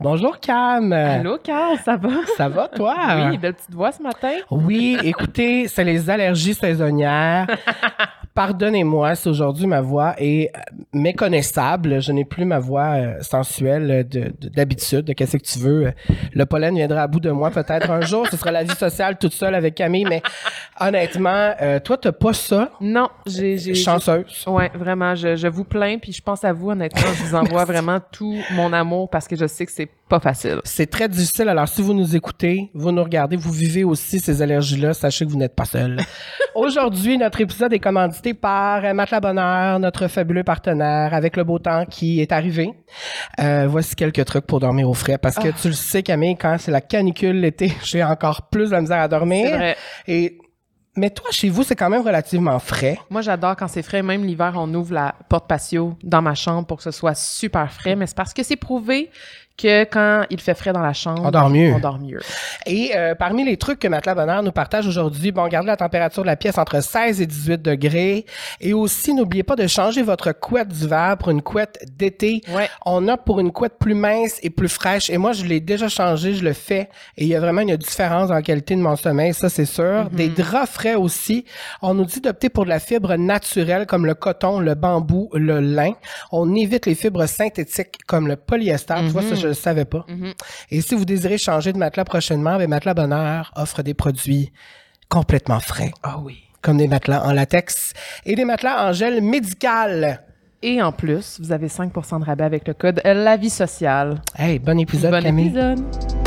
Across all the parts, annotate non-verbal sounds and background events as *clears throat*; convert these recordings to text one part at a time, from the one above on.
Bonjour Cam. Allô, Carl, ça va? Ça va toi? Oui, belle petite voix ce matin. Oui, écoutez, c'est les allergies saisonnières. *laughs* Pardonnez-moi si aujourd'hui ma voix est euh, méconnaissable. Je n'ai plus ma voix euh, sensuelle de- de- d'habitude. De, Qu'est-ce que tu veux? Le pollen viendra à bout de moi peut-être un jour. Ce sera la vie sociale toute seule avec Camille. Mais honnêtement, euh, toi, t'as pas ça? Non, j'ai... j'ai- Chanceuse. Ouais, vraiment, je, je vous plains, puis je pense à vous, honnêtement, je vous envoie *laughs* vraiment tout mon amour parce que je sais que c'est pas facile. C'est très difficile. Alors, si vous nous écoutez, vous nous regardez, vous vivez aussi ces allergies-là, sachez que vous n'êtes pas seul. *laughs* Aujourd'hui, notre épisode est commandité par euh, Matelas Bonheur, notre fabuleux partenaire, avec le beau temps qui est arrivé. Euh, voici quelques trucs pour dormir au frais, parce que tu le sais, Camille, quand c'est la canicule l'été, *laughs* j'ai encore plus de la misère à dormir. Vrai. Et mais toi, chez vous, c'est quand même relativement frais. Moi, j'adore quand c'est frais. Même l'hiver, on ouvre la porte patio dans ma chambre pour que ce soit super frais. Mais c'est parce que c'est prouvé que quand il fait frais dans la chambre, On dort mieux. On dort mieux. Et euh, parmi les trucs que Matelas Bonheur nous partage aujourd'hui, bon, gardez la température de la pièce entre 16 et 18 degrés. Et aussi, n'oubliez pas de changer votre couette d'hiver pour une couette d'été. Ouais. On a pour une couette plus mince et plus fraîche. Et moi, je l'ai déjà changé, je le fais. Et il y a vraiment une différence dans la qualité de mon sommeil, ça c'est sûr. Des draps frais aussi. On nous dit d'opter pour de la fibre naturelle comme le coton, le bambou, le lin. On évite les fibres synthétiques comme le polyester. Tu vois, ça, je le savais pas. Et si vous désirez changer de matelas prochainement, ben Matelas Bonheur offre des produits complètement frais, Ah oui. comme des matelas en latex et des matelas en gel médical. Et en plus, vous avez 5 de rabais avec le code La Vie Sociale. Hey, bon épisode, bon Camille. épisode.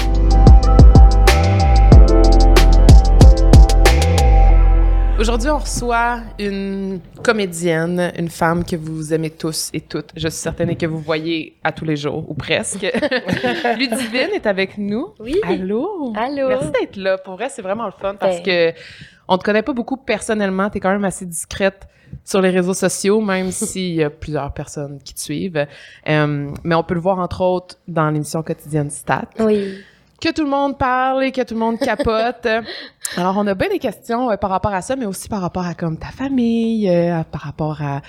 Aujourd'hui, on reçoit une comédienne, une femme que vous aimez tous et toutes. Je suis certaine et que vous voyez à tous les jours, ou presque. *laughs* Ludivine est avec nous. Oui. Allô? Allô? Merci d'être là. Pour vrai, c'est vraiment le fun parce Ben. que on te connaît pas beaucoup personnellement. Tu es quand même assez discrète sur les réseaux sociaux, même *laughs* s'il y a plusieurs personnes qui te suivent. Euh, mais on peut le voir, entre autres, dans l'émission quotidienne Stat, Oui. Que tout le monde parle et que tout le monde capote. *laughs* Alors, on a bien des questions euh, par rapport à ça, mais aussi par rapport à comme ta famille, euh, par rapport à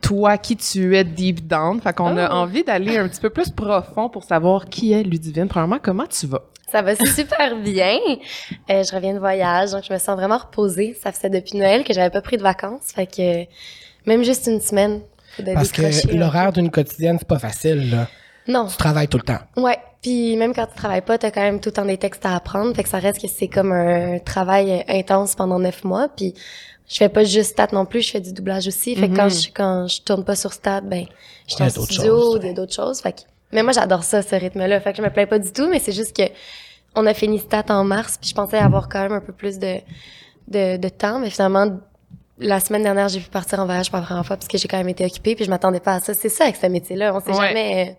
toi, qui tu es deep down. Fait qu'on a Oh. envie d'aller un petit peu plus profond pour savoir qui est Ludivine. Premièrement, comment tu vas? Ça va super bien. Euh, je reviens de voyage, donc je me sens vraiment reposée. Ça faisait depuis Noël que j'avais pas pris de vacances. Fait que même juste une semaine. Parce que l'horaire d'une quotidienne, c'est pas facile. Là. Non. Tu travailles tout le temps. Ouais. Puis même quand tu travailles pas, t'as quand même tout le temps des textes à apprendre. Fait que ça reste que c'est comme un travail intense pendant neuf mois. Puis je fais pas juste stat non plus, je fais du doublage aussi. Fait que quand je quand je tourne pas sur stat, ben je suis en studio, choses, il y a d'autres choses. Fait que mais moi j'adore ça ce rythme-là. Fait que je me plains pas du tout, mais c'est juste que on a fini stat en mars, puis je pensais avoir quand même un peu plus de de, de temps, mais finalement la semaine dernière, j'ai pu partir en voyage pour la première fois parce que j'ai quand même été occupée, puis je m'attendais pas à ça. C'est ça avec ce métier-là, on sait Ouais. jamais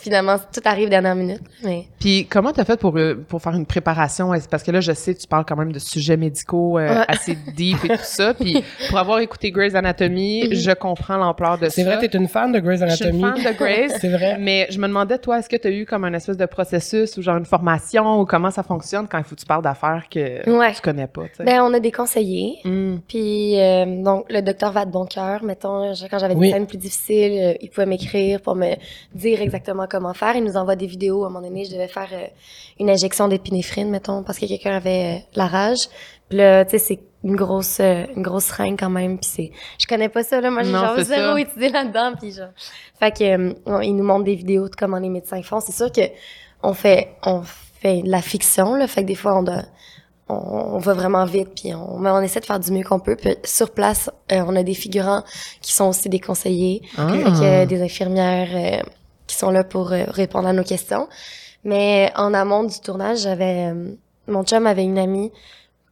finalement tout arrive dernière minute, mais Puis comment t'as fait pour euh, pour faire une préparation? Parce que là je sais que tu parles quand même de sujets médicaux euh, Ouais. assez deep et tout ça puis *laughs* pour avoir écouté Grey's Anatomy, Mhm. je comprends l'ampleur de ça. C'est vrai, t'es une fan de Grey's je suis Anatomy. une fan de Grey's. *laughs* C'est vrai. Mais je me demandais toi est-ce que tu as eu comme un espèce de processus ou genre une formation ou comment ça fonctionne quand il faut que tu parles d'affaires que Ouais. tu connais pas, ben on a des conseillers. Hmm. Puis euh, donc le docteur va de bon cœur, mettons quand j'avais Oui. des scènes plus difficiles, euh, il pouvait m'écrire pour me dire exactement comment faire. Il nous envoie des vidéos. À un moment donné, je devais faire euh, une injection d'épinéphrine, mettons, parce que quelqu'un avait euh, la rage. Puis là, tu sais, c'est une grosse euh, une grosse seringue quand même. Puis c'est, je connais pas ça là. Moi, j'ai genre zéro étudié là-dedans. Puis genre, fait que euh, on- il nous montre des vidéos de comment les médecins font. C'est sûr que on fait on fait de la fiction là. Fait que des fois on doit on, va vraiment vite, puis on, on essaie de faire du mieux qu'on peut. Puis sur place, euh, on a des figurants qui sont aussi des conseillers, Ah. Que, euh, des infirmières euh, qui sont là pour euh, répondre à nos questions. Mais en amont du tournage, j'avais euh, mon chum avait une amie,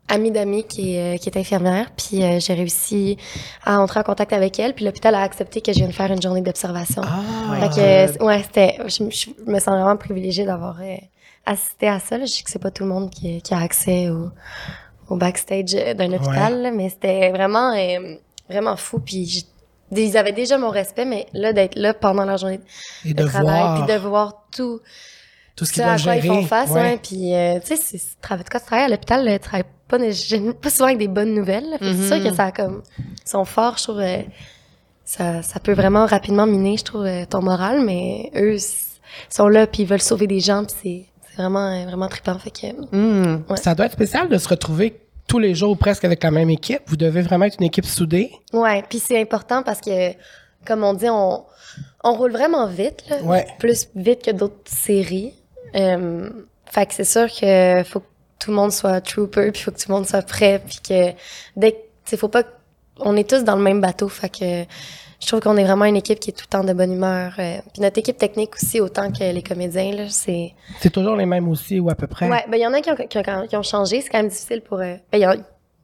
amie d'amis qui est, euh, qui est infirmière, puis euh, j'ai réussi à entrer en contact avec elle, puis l'hôpital a accepté que je vienne faire une journée d'observation. Ah, Fait que, ouais, c'était, je, je me sens vraiment privilégiée d'avoir euh, assisté à ça. Là. Je sais que c'est pas tout le monde qui, qui a accès au, au backstage euh, d'un hôpital, là, mais c'était vraiment, euh, vraiment fou. Puis j'ai- ils avaient déjà mon respect, mais là, d'être là pendant leur journée Et de, de travail, voir puis de voir tout tout ce ce qu'ils à doivent quoi gérer. ils font face, ouais. ouais. Puis, euh, tu sais, quand tu travailles à l'hôpital, tu travailles pas, pas souvent avec des bonnes nouvelles. C'est sûr que ça a comme, ils sont forts, je trouve, euh, ça, ça peut vraiment rapidement miner, je trouve, euh, ton moral, mais eux, sont là, puis ils veulent sauver des gens, puis c'est c'est vraiment, euh, vraiment trippant. Fait que. Ouais. Ça doit être spécial de se retrouver tous les jours presque avec la même équipe. Vous devez vraiment être une équipe soudée. ouais, puis c'est important parce que, comme on dit, on, on roule vraiment vite, là. Ouais. plus vite que d'autres séries. Euh, fait que c'est sûr que faut que tout le monde soit trooper, puis faut que tout le monde soit prêt, puis que dès que, faut pas, on est tous dans le même bateau, fait que je trouve qu'on est vraiment une équipe qui est tout le temps de bonne humeur. euh, puis notre équipe technique aussi, autant que les comédiens, là, c'est... C'est toujours les mêmes aussi ou à peu près? Ouais, ben il y en a qui ont, qui ont, qui ont changé, c'est quand même difficile pour... euh, ben, il y en-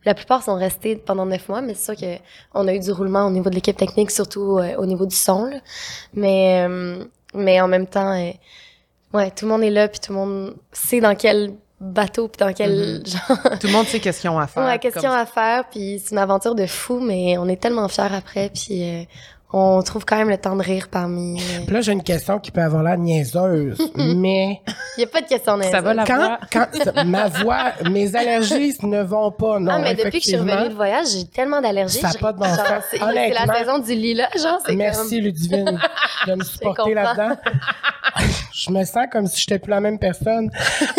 la plupart sont restés pendant neuf mois, mais c'est sûr que on a eu du roulement au niveau de l'équipe technique, surtout euh, au niveau du son. là. Mais, euh, mais en même temps, ouais, tout le monde est là, puis tout le monde sait dans quel bateau, puis dans quel *laughs* genre... Tout le monde sait qu'est-ce qu'ils ont à faire. Ouais, question comme- à faire, puis c'est une aventure de fou, mais on est tellement fiers après, puis euh, on trouve quand même le temps de rire parmi... Puis là, j'ai une question qui peut avoir l'air niaiseuse, *laughs* mais Il y a pas de question Ça va la quand, voix? quand *laughs* ma voix, mes allergies ne vont pas, non. ah, mais depuis que je suis revenue de voyage, j'ai tellement d'allergies. Ça a j'ai- pas de bon sens. C'est la saison du lilas, genre, c'est Merci, comme... Ludivine, de me *laughs* supporter là-dedans. je me sens comme si j'étais plus la même personne.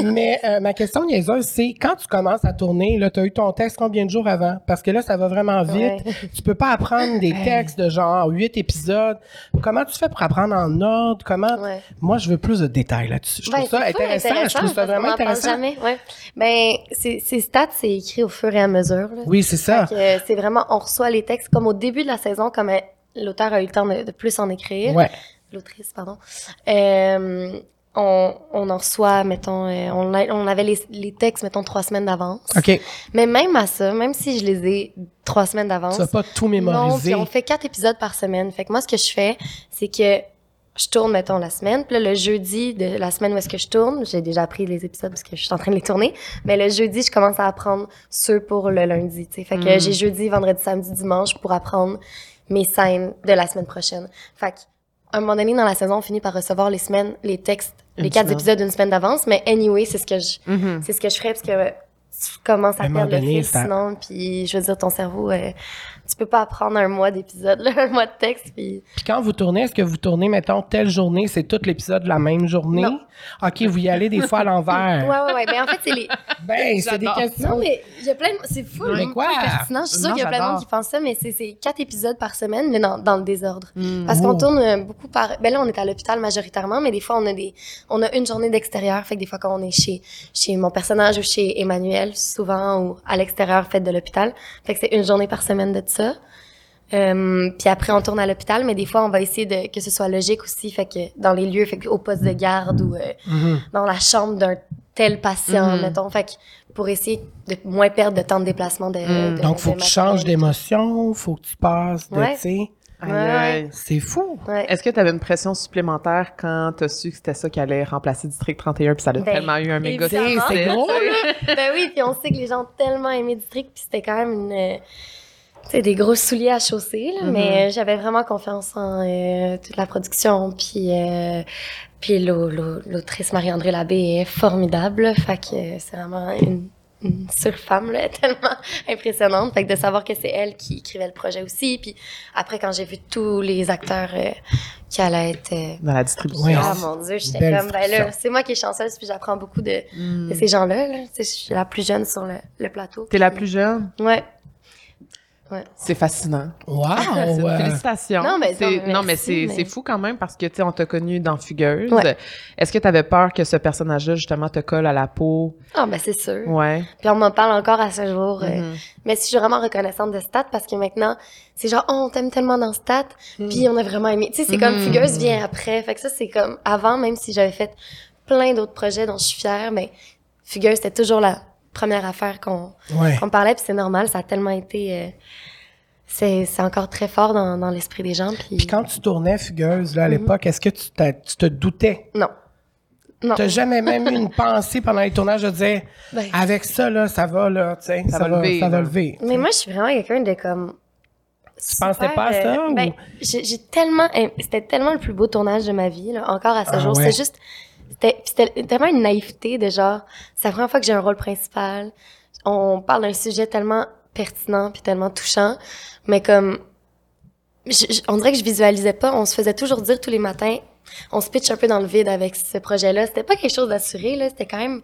Mais euh, ma question niaiseuse, c'est quand tu commences à tourner, là, tu as eu ton texte combien de jours avant? Parce que là, ça va vraiment vite. Ouais. Tu peux pas apprendre des textes de genre huit épisodes. Comment tu fais pour apprendre en ordre? Comment? Ouais. Moi, je veux plus de détails là-dessus. Je Ben, trouve ça c'est full intéressant. Je trouve ça vraiment intéressant. jamais, ouais. Ben, c'est stats, c'est écrit au fur et à mesure. Là. Oui, c'est ça. Euh, c'est vraiment, on reçoit les textes comme au début de la saison, comme euh, l'auteur a eu le temps de, de plus en écrire. Ouais. L'autrice, pardon. Euh, on, on en reçoit, mettons, euh, on, a- on avait les, les textes, mettons, trois semaines d'avance. OK. Mais même à ça, même si je les ai trois semaines d'avance, Tu vas pas tout non, mémoriser. puis on fait quatre épisodes par semaine. Fait que moi, ce que je fais, c'est que je tourne, mettons, la semaine. Puis là, le jeudi de la semaine où est-ce que je tourne, j'ai déjà appris les épisodes parce que je suis en train de les tourner. Mais le jeudi, je commence à apprendre ceux pour le lundi, tu sais. Fait que Mm. j'ai jeudi, vendredi, samedi, dimanche pour apprendre mes scènes de la semaine prochaine. Fait que, un moment donné, dans la saison, on finit par recevoir les semaines, les textes, Une les quatre semaine. épisodes d'une semaine d'avance. Mais anyway, c'est ce que je, Mhm. c'est ce que je ferais parce que tu commences À perdre le fil sinon puis je veux dire ton cerveau euh, tu peux pas apprendre un mois d'épisode *laughs* là, un mois de texte puis Puis quand vous tournez, est-ce que vous tournez, mettons, telle journée, c'est tout l'épisode la même journée? Non. OK, vous y allez des fois à l'envers. *laughs* ouais ouais ouais mais en fait c'est les Ben, c'est des questions. non mais il y a plein de... c'est fou Mais quoi? pertinent je suis sûre qu'il y a plein de monde qui pense ça mais c'est c'est quatre épisodes par semaine mais dans, dans le désordre Mm. parce qu'on tourne euh, beaucoup par ben là on est à l'hôpital majoritairement mais des fois on a des on a une journée d'extérieur fait que des fois quand on est chez chez mon personnage ou chez Emmanuel souvent ou à l'extérieur fait de l'hôpital fait que c'est une journée par semaine de ça Euh, puis après on tourne à l'hôpital mais des fois on va essayer de que ce soit logique aussi fait que dans les lieux fait que au poste de garde ou euh, Mhm. dans la chambre d'un tel patient Mhm. mettons fait que pour essayer de moins perdre de temps de déplacement de, de- Donc, faut de que tu changes d'émotion, faut que tu passes de, Ouais. tu sais, c'est fou. ouais. Est-ce que tu avais une pression supplémentaire quand tu as su que c'était ça qui allait remplacer District 31 puis ça a Ben, tellement eu un méga C'est gros, *laughs* ben oui, puis on sait que les gens ont tellement aimé District, puis c'était quand même une, sais, des gros souliers à chausser, là, Mhm. mais euh, j'avais vraiment confiance en euh, toute la production, puis euh, puis l'au- l'au- l'autrice Marie-André Labbé est formidable, fait que c'est vraiment une, une surfemme, là, *laughs* tellement impressionnante, fait que de savoir que c'est elle qui écrivait le projet aussi, puis après quand j'ai vu tous les acteurs euh, qui allaient être... Dans la distribution. Oui. ah mon dieu, j'étais comme, ben là, c'est moi qui est chanceuse, puis j'apprends beaucoup de, Mm. de ces gens-là. Là. Je suis la plus jeune sur le, le plateau. T'es la plus jeune? Ouais. C'est fascinant. Wow! *laughs* Félicitations. Non, mais- C'est- non, mais non, mais merci, c'est mais- c'est fou quand même parce que, tu sais, on t'a connu dans Fugueuse. Ouais. Est-ce que tu avais peur que ce personnage-là, justement, te colle à la peau? Ah, ben c'est sûr. Ouais. Puis on m'en parle encore à ce jour. euh, Mhm. Mais si je suis vraiment reconnaissante de Stat parce que maintenant, c'est genre, oh, on t'aime tellement dans Stat. Puis on a vraiment aimé. Tu sais, c'est comme Mhm. Fugueuse vient après. Fait que ça, c'est comme avant, même si j'avais fait plein d'autres projets dont je suis fière, mais Fugueuse, c'était toujours la première affaire qu'on ouais. parlait. Puis c'est normal, ça a tellement été. euh, c'est encore très fort dans, dans l'esprit des gens. Puis, Puis quand tu tournais Fugueuse, Mhm. là, à l'époque, est-ce que tu, te doutais? Non. Non. T'as jamais même eu une *laughs* pensée pendant les tournages de dire, Ben, avec ça, là, ça va, là, tu sais, ça, va va, lever, ça va là. lever. Mais moi, je suis vraiment quelqu'un de comme. Tu pensais pas à ça, ou- Ben, j'ai tellement. aim- C'était tellement le plus beau tournage de ma vie, là, encore à ce Ah jour. ouais. C'est juste. C'était tellement une naïveté de genre. C'est la première fois que j'ai un rôle principal. On parle d'un sujet tellement pertinent puis tellement touchant. Mais comme. je- je- on dirait que je visualisais pas. On se faisait toujours dire tous les matins on se pitch un peu dans le vide avec ce projet-là. C'était pas quelque chose d'assuré, là. C'était quand même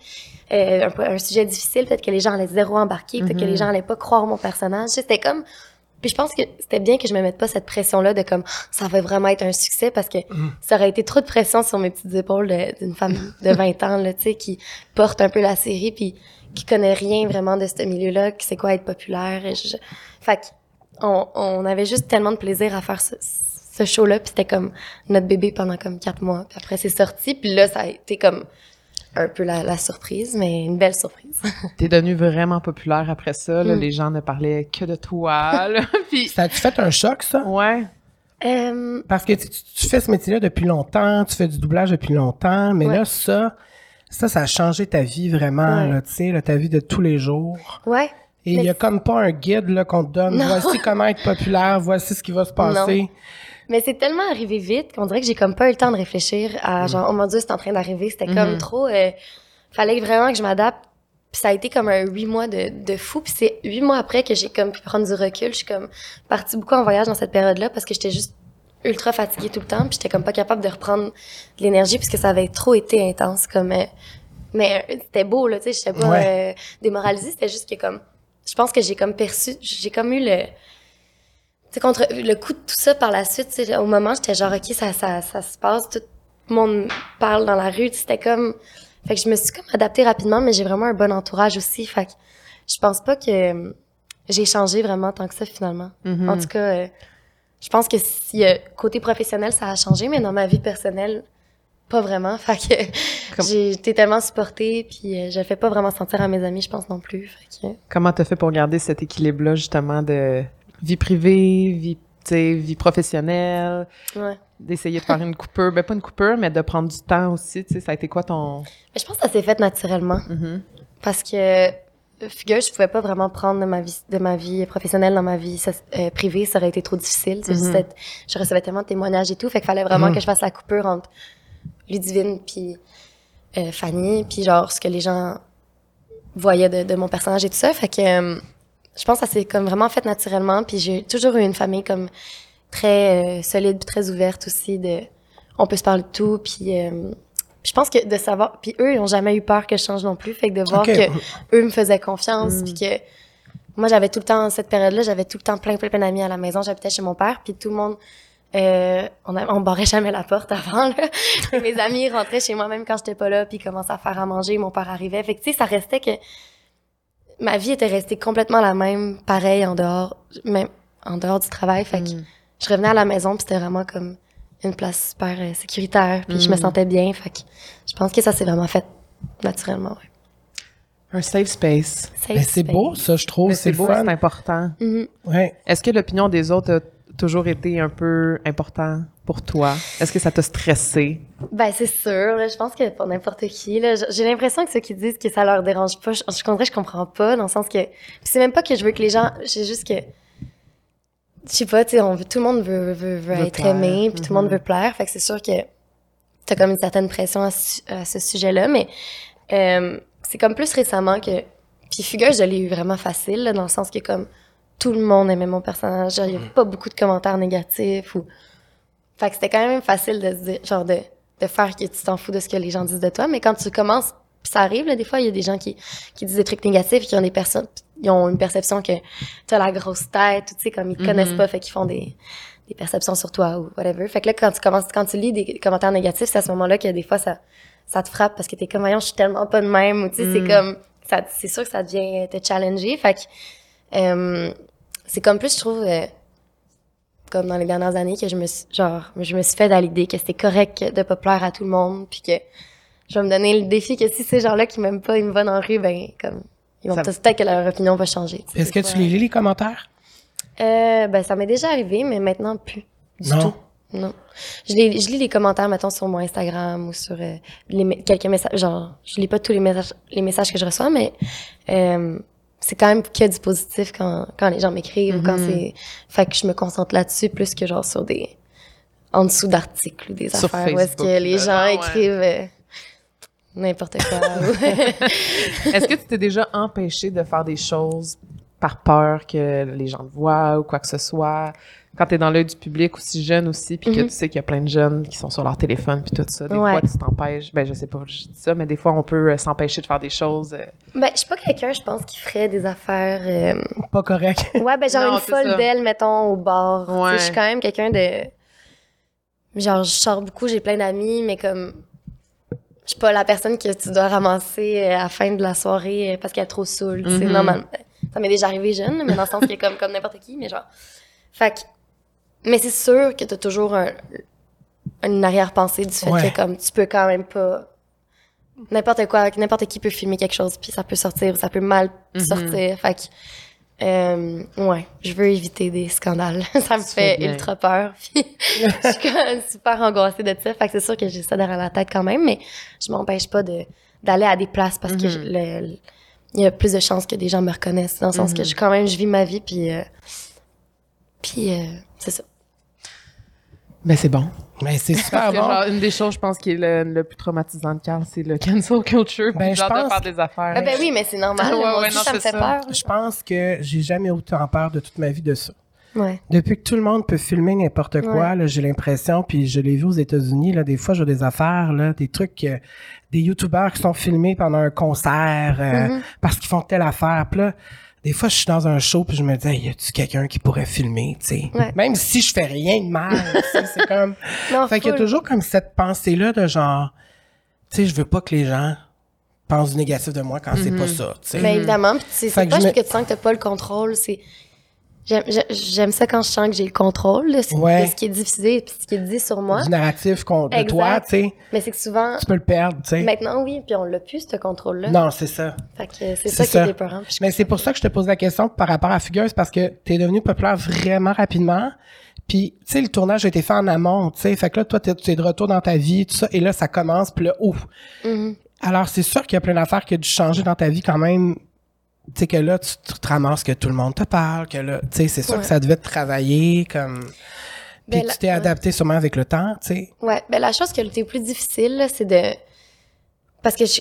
euh, un, sujet difficile. Peut-être que les gens allaient zéro embarquer, peut-être que les gens allaient pas croire mon personnage. C'était comme... Puis je pense que c'était bien que je me mette pas cette pression-là de comme ça va vraiment être un succès parce que ça aurait été trop de pression sur mes petites épaules d'une femme de *laughs* 20 ans là, tu sais, qui porte un peu la série puis qui connaît rien vraiment de ce milieu-là, qui sait quoi être populaire. Et je- je- Fait on, on avait juste tellement de plaisir à faire ce, ce show-là, puis c'était comme notre bébé pendant comme quatre mois. Puis après, c'est sorti, puis là, ça a été comme un peu la, la surprise, mais une belle surprise. *laughs* T'es devenu vraiment populaire après ça. Là, Mm. Les gens ne parlaient que de toi. *laughs* là. *laughs* Puis, Ça a-tu fait un choc, ça? ouais. Euh, Parce que tu, tu fais ce métier-là depuis longtemps, tu fais du doublage depuis longtemps, mais Ouais. là, ça, ça, ça a changé ta vie vraiment, Ouais. là, tu sais, là, ta vie de tous les jours. ouais. Et il y a comme pas un guide qu'on te donne. Non. Voici comment être populaire, voici ce qui va se passer. Mais c'est tellement arrivé vite qu'on dirait que j'ai comme pas eu le temps de réfléchir à genre, oh mon dieu, c'est en train d'arriver. C'était comme Mhm. trop. euh, fallait vraiment que je m'adapte. Puis ça a été comme un huit mois de, de fou. Puis c'est huit mois après que j'ai comme pu prendre du recul. Je suis comme partie beaucoup en voyage dans cette période-là parce que j'étais juste ultra fatiguée tout le temps. Puis j'étais comme pas capable de reprendre de l'énergie puisque ça avait trop été intense. Comme, euh, mais euh, c'était beau, là, tu sais. J'étais pas Ouais. euh, démoralisée. C'était juste que comme. Je pense que j'ai comme perçu. J'ai comme eu le sais, contre le coup de tout ça par la suite, au moment, j'étais genre, OK, ça, ça, ça se passe, tout le monde parle dans la rue, c'était comme... Fait que je me suis comme adaptée rapidement, mais j'ai vraiment un bon entourage aussi, fait que je pense pas que j'ai changé vraiment tant que ça, finalement. Mhm. En tout cas, euh, je pense que si, euh, côté professionnel, ça a changé, mais dans ma vie personnelle, pas vraiment. *laughs* Fait que Comme- j'ai été tellement supportée, puis euh, je le fais pas vraiment sentir à mes amis, je pense non plus. Fait que, Comment t'as fait pour garder cet équilibre-là, justement, de vie privée, vie, vie professionnelle, ouais. d'essayer de faire une coupure, ben pas une coupure, mais de prendre du temps aussi, ça a été quoi ton... Mais je pense que ça s'est fait naturellement. Mhm. Parce que, euh, figure, je pouvais pas vraiment prendre de ma vie, de ma vie professionnelle dans ma vie euh, privée, ça aurait été trop difficile. Mhm. être- je recevais tellement de témoignages et tout, fait qu'il fallait vraiment Mhm. que je fasse la coupure entre Ludivine puis euh, Fanny, puis genre ce que les gens voyaient de, de mon personnage et tout ça. Fait que euh, je pense que ça s'est comme vraiment fait naturellement, puis j'ai toujours eu une famille comme très euh, solide, très ouverte aussi. De, on peut se parler de tout, puis euh, je pense que de savoir, puis eux ils ont jamais eu peur que je change non plus, fait que de voir Ok. que eux me faisaient confiance, Mm. puis que moi j'avais tout le temps cette période-là, j'avais tout le temps plein plein plein d'amis à la maison, j'habitais chez mon père, puis tout le monde euh, on, a, on barrait jamais la porte avant là. *laughs* Mes amis rentraient chez moi même quand j'étais pas là, puis ils commençaient à faire à manger, mon père arrivait. Fait que tu sais ça restait que ma vie était restée complètement la même, pareil en dehors même en dehors du travail, fait que Mm. je revenais à la maison, puis c'était vraiment comme une place super euh, sécuritaire, puis je me Mm. sentais bien, fait que je pense que ça s'est vraiment fait naturellement. Ouais. Un safe space. Safe Mais c'est beau, ça, je trouve. C'est beau, c'est important. Mhm. Ouais. Est-ce que l'opinion des autres a toujours été un peu important pour toi? Est-ce que ça t'a stressé? Ben, c'est sûr. là, je pense que pour n'importe qui, j'ai l'impression que ceux qui disent que ça leur dérange pas, je, je comprends, je comprends pas, dans le sens que puis c'est même pas que je veux que les gens, c'est juste que je sais pas, tu sais, on veut- tout le monde veut, veut, veut Veut être plaire. aimé, puis tout le monde Mhm. veut plaire, fait que c'est sûr que t'as comme une certaine pression à, ce- à ce sujet-là, mais euh, c'est comme plus récemment que puis Fugueuse, je l'ai eu vraiment facile, là, dans le sens que comme tout le monde aimait mon personnage, genre, il y avait pas beaucoup de commentaires négatifs ou fait que c'était quand même facile de se dire, genre, de, de faire que tu t'en fous de ce que les gens disent de toi. Mais quand tu commences, puis ça arrive, là, des fois, il y a des gens qui, qui disent des trucs négatifs, qui ont des personnes, ils ont une perception que t'as la grosse tête, ou tu sais, comme ils te connaissent pas, fait qu'ils font des, des perceptions sur toi ou whatever. Fait que là, quand tu commences, quand tu lis des commentaires négatifs, c'est à ce moment-là que des fois, ça, ça te frappe parce que t'es comme, voyons, je suis tellement pas de même, ou tu sais, c'est comme, ça, c'est sûr que ça devient te challenger. Fait que, euh, c'est comme plus, je trouve, euh, comme dans les dernières années que je me suis, genre, je me suis fait à l'idée que c'était correct de pas plaire à tout le monde, puis que je vais me donner le défi que si ces gens-là qui m'aiment pas, ils me voient dans la rue, ben, comme, ils vont peut-être que leur opinion va changer. Est-ce que tu les lis, les commentaires? Euh, ben, ça m'est déjà arrivé, mais maintenant plus. Du Non? tout. Non. Je, les- je lis les commentaires, mettons, sur mon Instagram ou sur euh, les, quelques messages. Genre, je lis pas tous les messages, les messages que je reçois, mais euh, c'est quand même que du positif quand, quand les gens m'écrivent ou quand Mhm. c'est. Fait que je me concentre là-dessus plus que genre sur des. en dessous d'articles ou des Sur affaires où est-ce que les gens écrivent euh, n'importe quoi. *laughs* Est-ce que tu t'es déjà empêché de faire des choses par peur que les gens te voient ou quoi que ce soit? Quand t'es dans l'œil du public aussi jeune aussi, puis que Mhm. tu sais qu'il y a plein de jeunes qui sont sur leur téléphone puis tout ça, des Ouais. fois tu t'empêches. Ben je sais pas, je dis ça, mais des fois on peut euh, s'empêcher de faire des choses. euh, Ben, je suis pas quelqu'un, je pense, qui ferait des affaires. euh, Pas correct. Ouais, ben, genre Non, une folle ça. d'elle, mettons, au bar. Tu sais, Ouais. Je suis quand même quelqu'un de. Genre, je sors beaucoup, j'ai plein d'amis, mais comme. Je suis pas la personne que tu dois ramasser à la fin de la soirée parce qu'elle est trop saoule. tu sais, Mhm. normal. Ça m'est déjà arrivé jeune, mais dans le sens que comme, comme n'importe qui, mais genre. Fait que. Mais c'est sûr que t'as toujours un, une arrière-pensée du fait Ouais. que comme tu peux quand même pas. N'importe quoi, n'importe qui peut filmer quelque chose, puis ça peut sortir ou ça peut mal Mhm. sortir. Fait que. Euh, ouais, je veux éviter des scandales. *laughs* ça me Tu fait bien. ultra peur. Puis *laughs* je suis quand même super angoissée de ça. Fait que c'est sûr que j'ai ça derrière la tête quand même, mais je m'empêche pas de d'aller à des places parce que Mhm. je- le- le- il y a plus de chances que des gens me reconnaissent dans le sens que Mhm. je quand même je vis ma vie puis euh, puis euh, c'est ça. Ben c'est bon. Mais c'est *laughs* super Parce que bon. genre, une des choses, je pense, qui est le, le plus traumatisant de Carl, c'est le cancel culture. Ben, je genre de pense- faire des affaires. Ah ben oui, mais c'est normal. Ouais, Moi ouais, aussi, non, ça me fait ça. peur. Je pense que j'ai jamais autant peur de toute ma vie de ça. Ouais. Depuis que tout le monde peut filmer n'importe quoi, Ouais. là, j'ai l'impression, puis je l'ai vu aux États-Unis, là, des fois, j'ai des affaires, là, des trucs, euh, des youtubeurs qui sont filmés pendant un concert euh, Mhm. parce qu'ils font telle affaire. Puis là, des fois, je suis dans un show, puis je me dis, Hey, y a-tu quelqu'un qui pourrait filmer, tu sais? Ouais. Même si je fais rien de mal, c'est *laughs* comme... Non, Fait qu'il y a toujours comme cette pensée-là de genre, tu sais, je veux pas que les gens pensent du négatif de moi quand c'est pas ça, tu sais. Ben évidemment, c'est c'est que pas je me- que tu sens que t'as pas le contrôle, c'est j'aime j'ai- j'aime ça quand je sens que j'ai le contrôle là, c'est- Ouais. de ce qui est diffusé puis ce qui est dit sur moi, Du narratif Exact. toi, tu sais, mais c'est que souvent tu peux le perdre, tu sais. maintenant oui, puis on l'a plus ce contrôle là. Non, c'est ça. Fait que c'est ça, qui est épeurant. puis je- Mais c'est pour ça que je te pose la question par rapport à Fugueuse, parce que t'es devenu populaire vraiment rapidement. Puis, tu sais, le tournage a été fait en amont, tu sais. Fait que là, toi, t'es, t'es de retour dans ta vie, tout ça. Et là, ça commence, puis là, ouf. Mhm. Alors, c'est sûr qu'il y a plein d'affaires qui ont dû changer dans ta vie quand même. Tu sais, que là, tu, tu te ramasses que tout le monde te parle, que là, tu sais, c'est sûr Ouais. que ça devait te travailler, comme... Puis Ben, tu la- t'es adapté sûrement avec le temps, tu sais. Ouais, ben la chose qui a été plus difficile c'est de parce que je...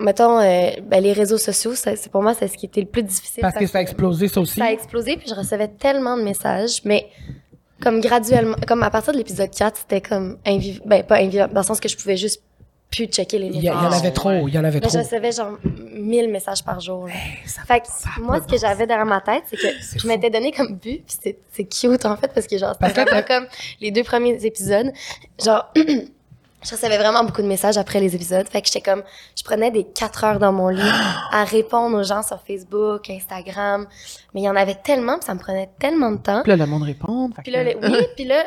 mettons euh, ben, les réseaux sociaux, c'est pour moi c'est ce qui était le plus difficile Parce que ça a explosé, ça aussi? ça a explosé puis je recevais tellement de messages mais comme graduellement comme à partir de l'épisode 4 c'était comme invivable ben pas invivable dans le sens que je pouvais juste plus checker les Il y, a- il y en messages. avait trop, il y en avait mais je recevais genre 1000 messages par jour. Ça- fait que moi ce que j'avais derrière ma tête c'est que je m'étais donné comme but puis c'est cute en fait parce que genre c'était vraiment comme les deux premiers épisodes. Genre *clears throat* je recevais vraiment beaucoup de messages après les épisodes. Fait que j'étais comme je prenais des quatre heures dans mon lit *gasps* à répondre aux gens sur Facebook Instagram. Mais il y en avait tellement puis ça me prenait tellement de temps. Puis là, le monde répond. puis que- là, le- oui, *laughs* puis là,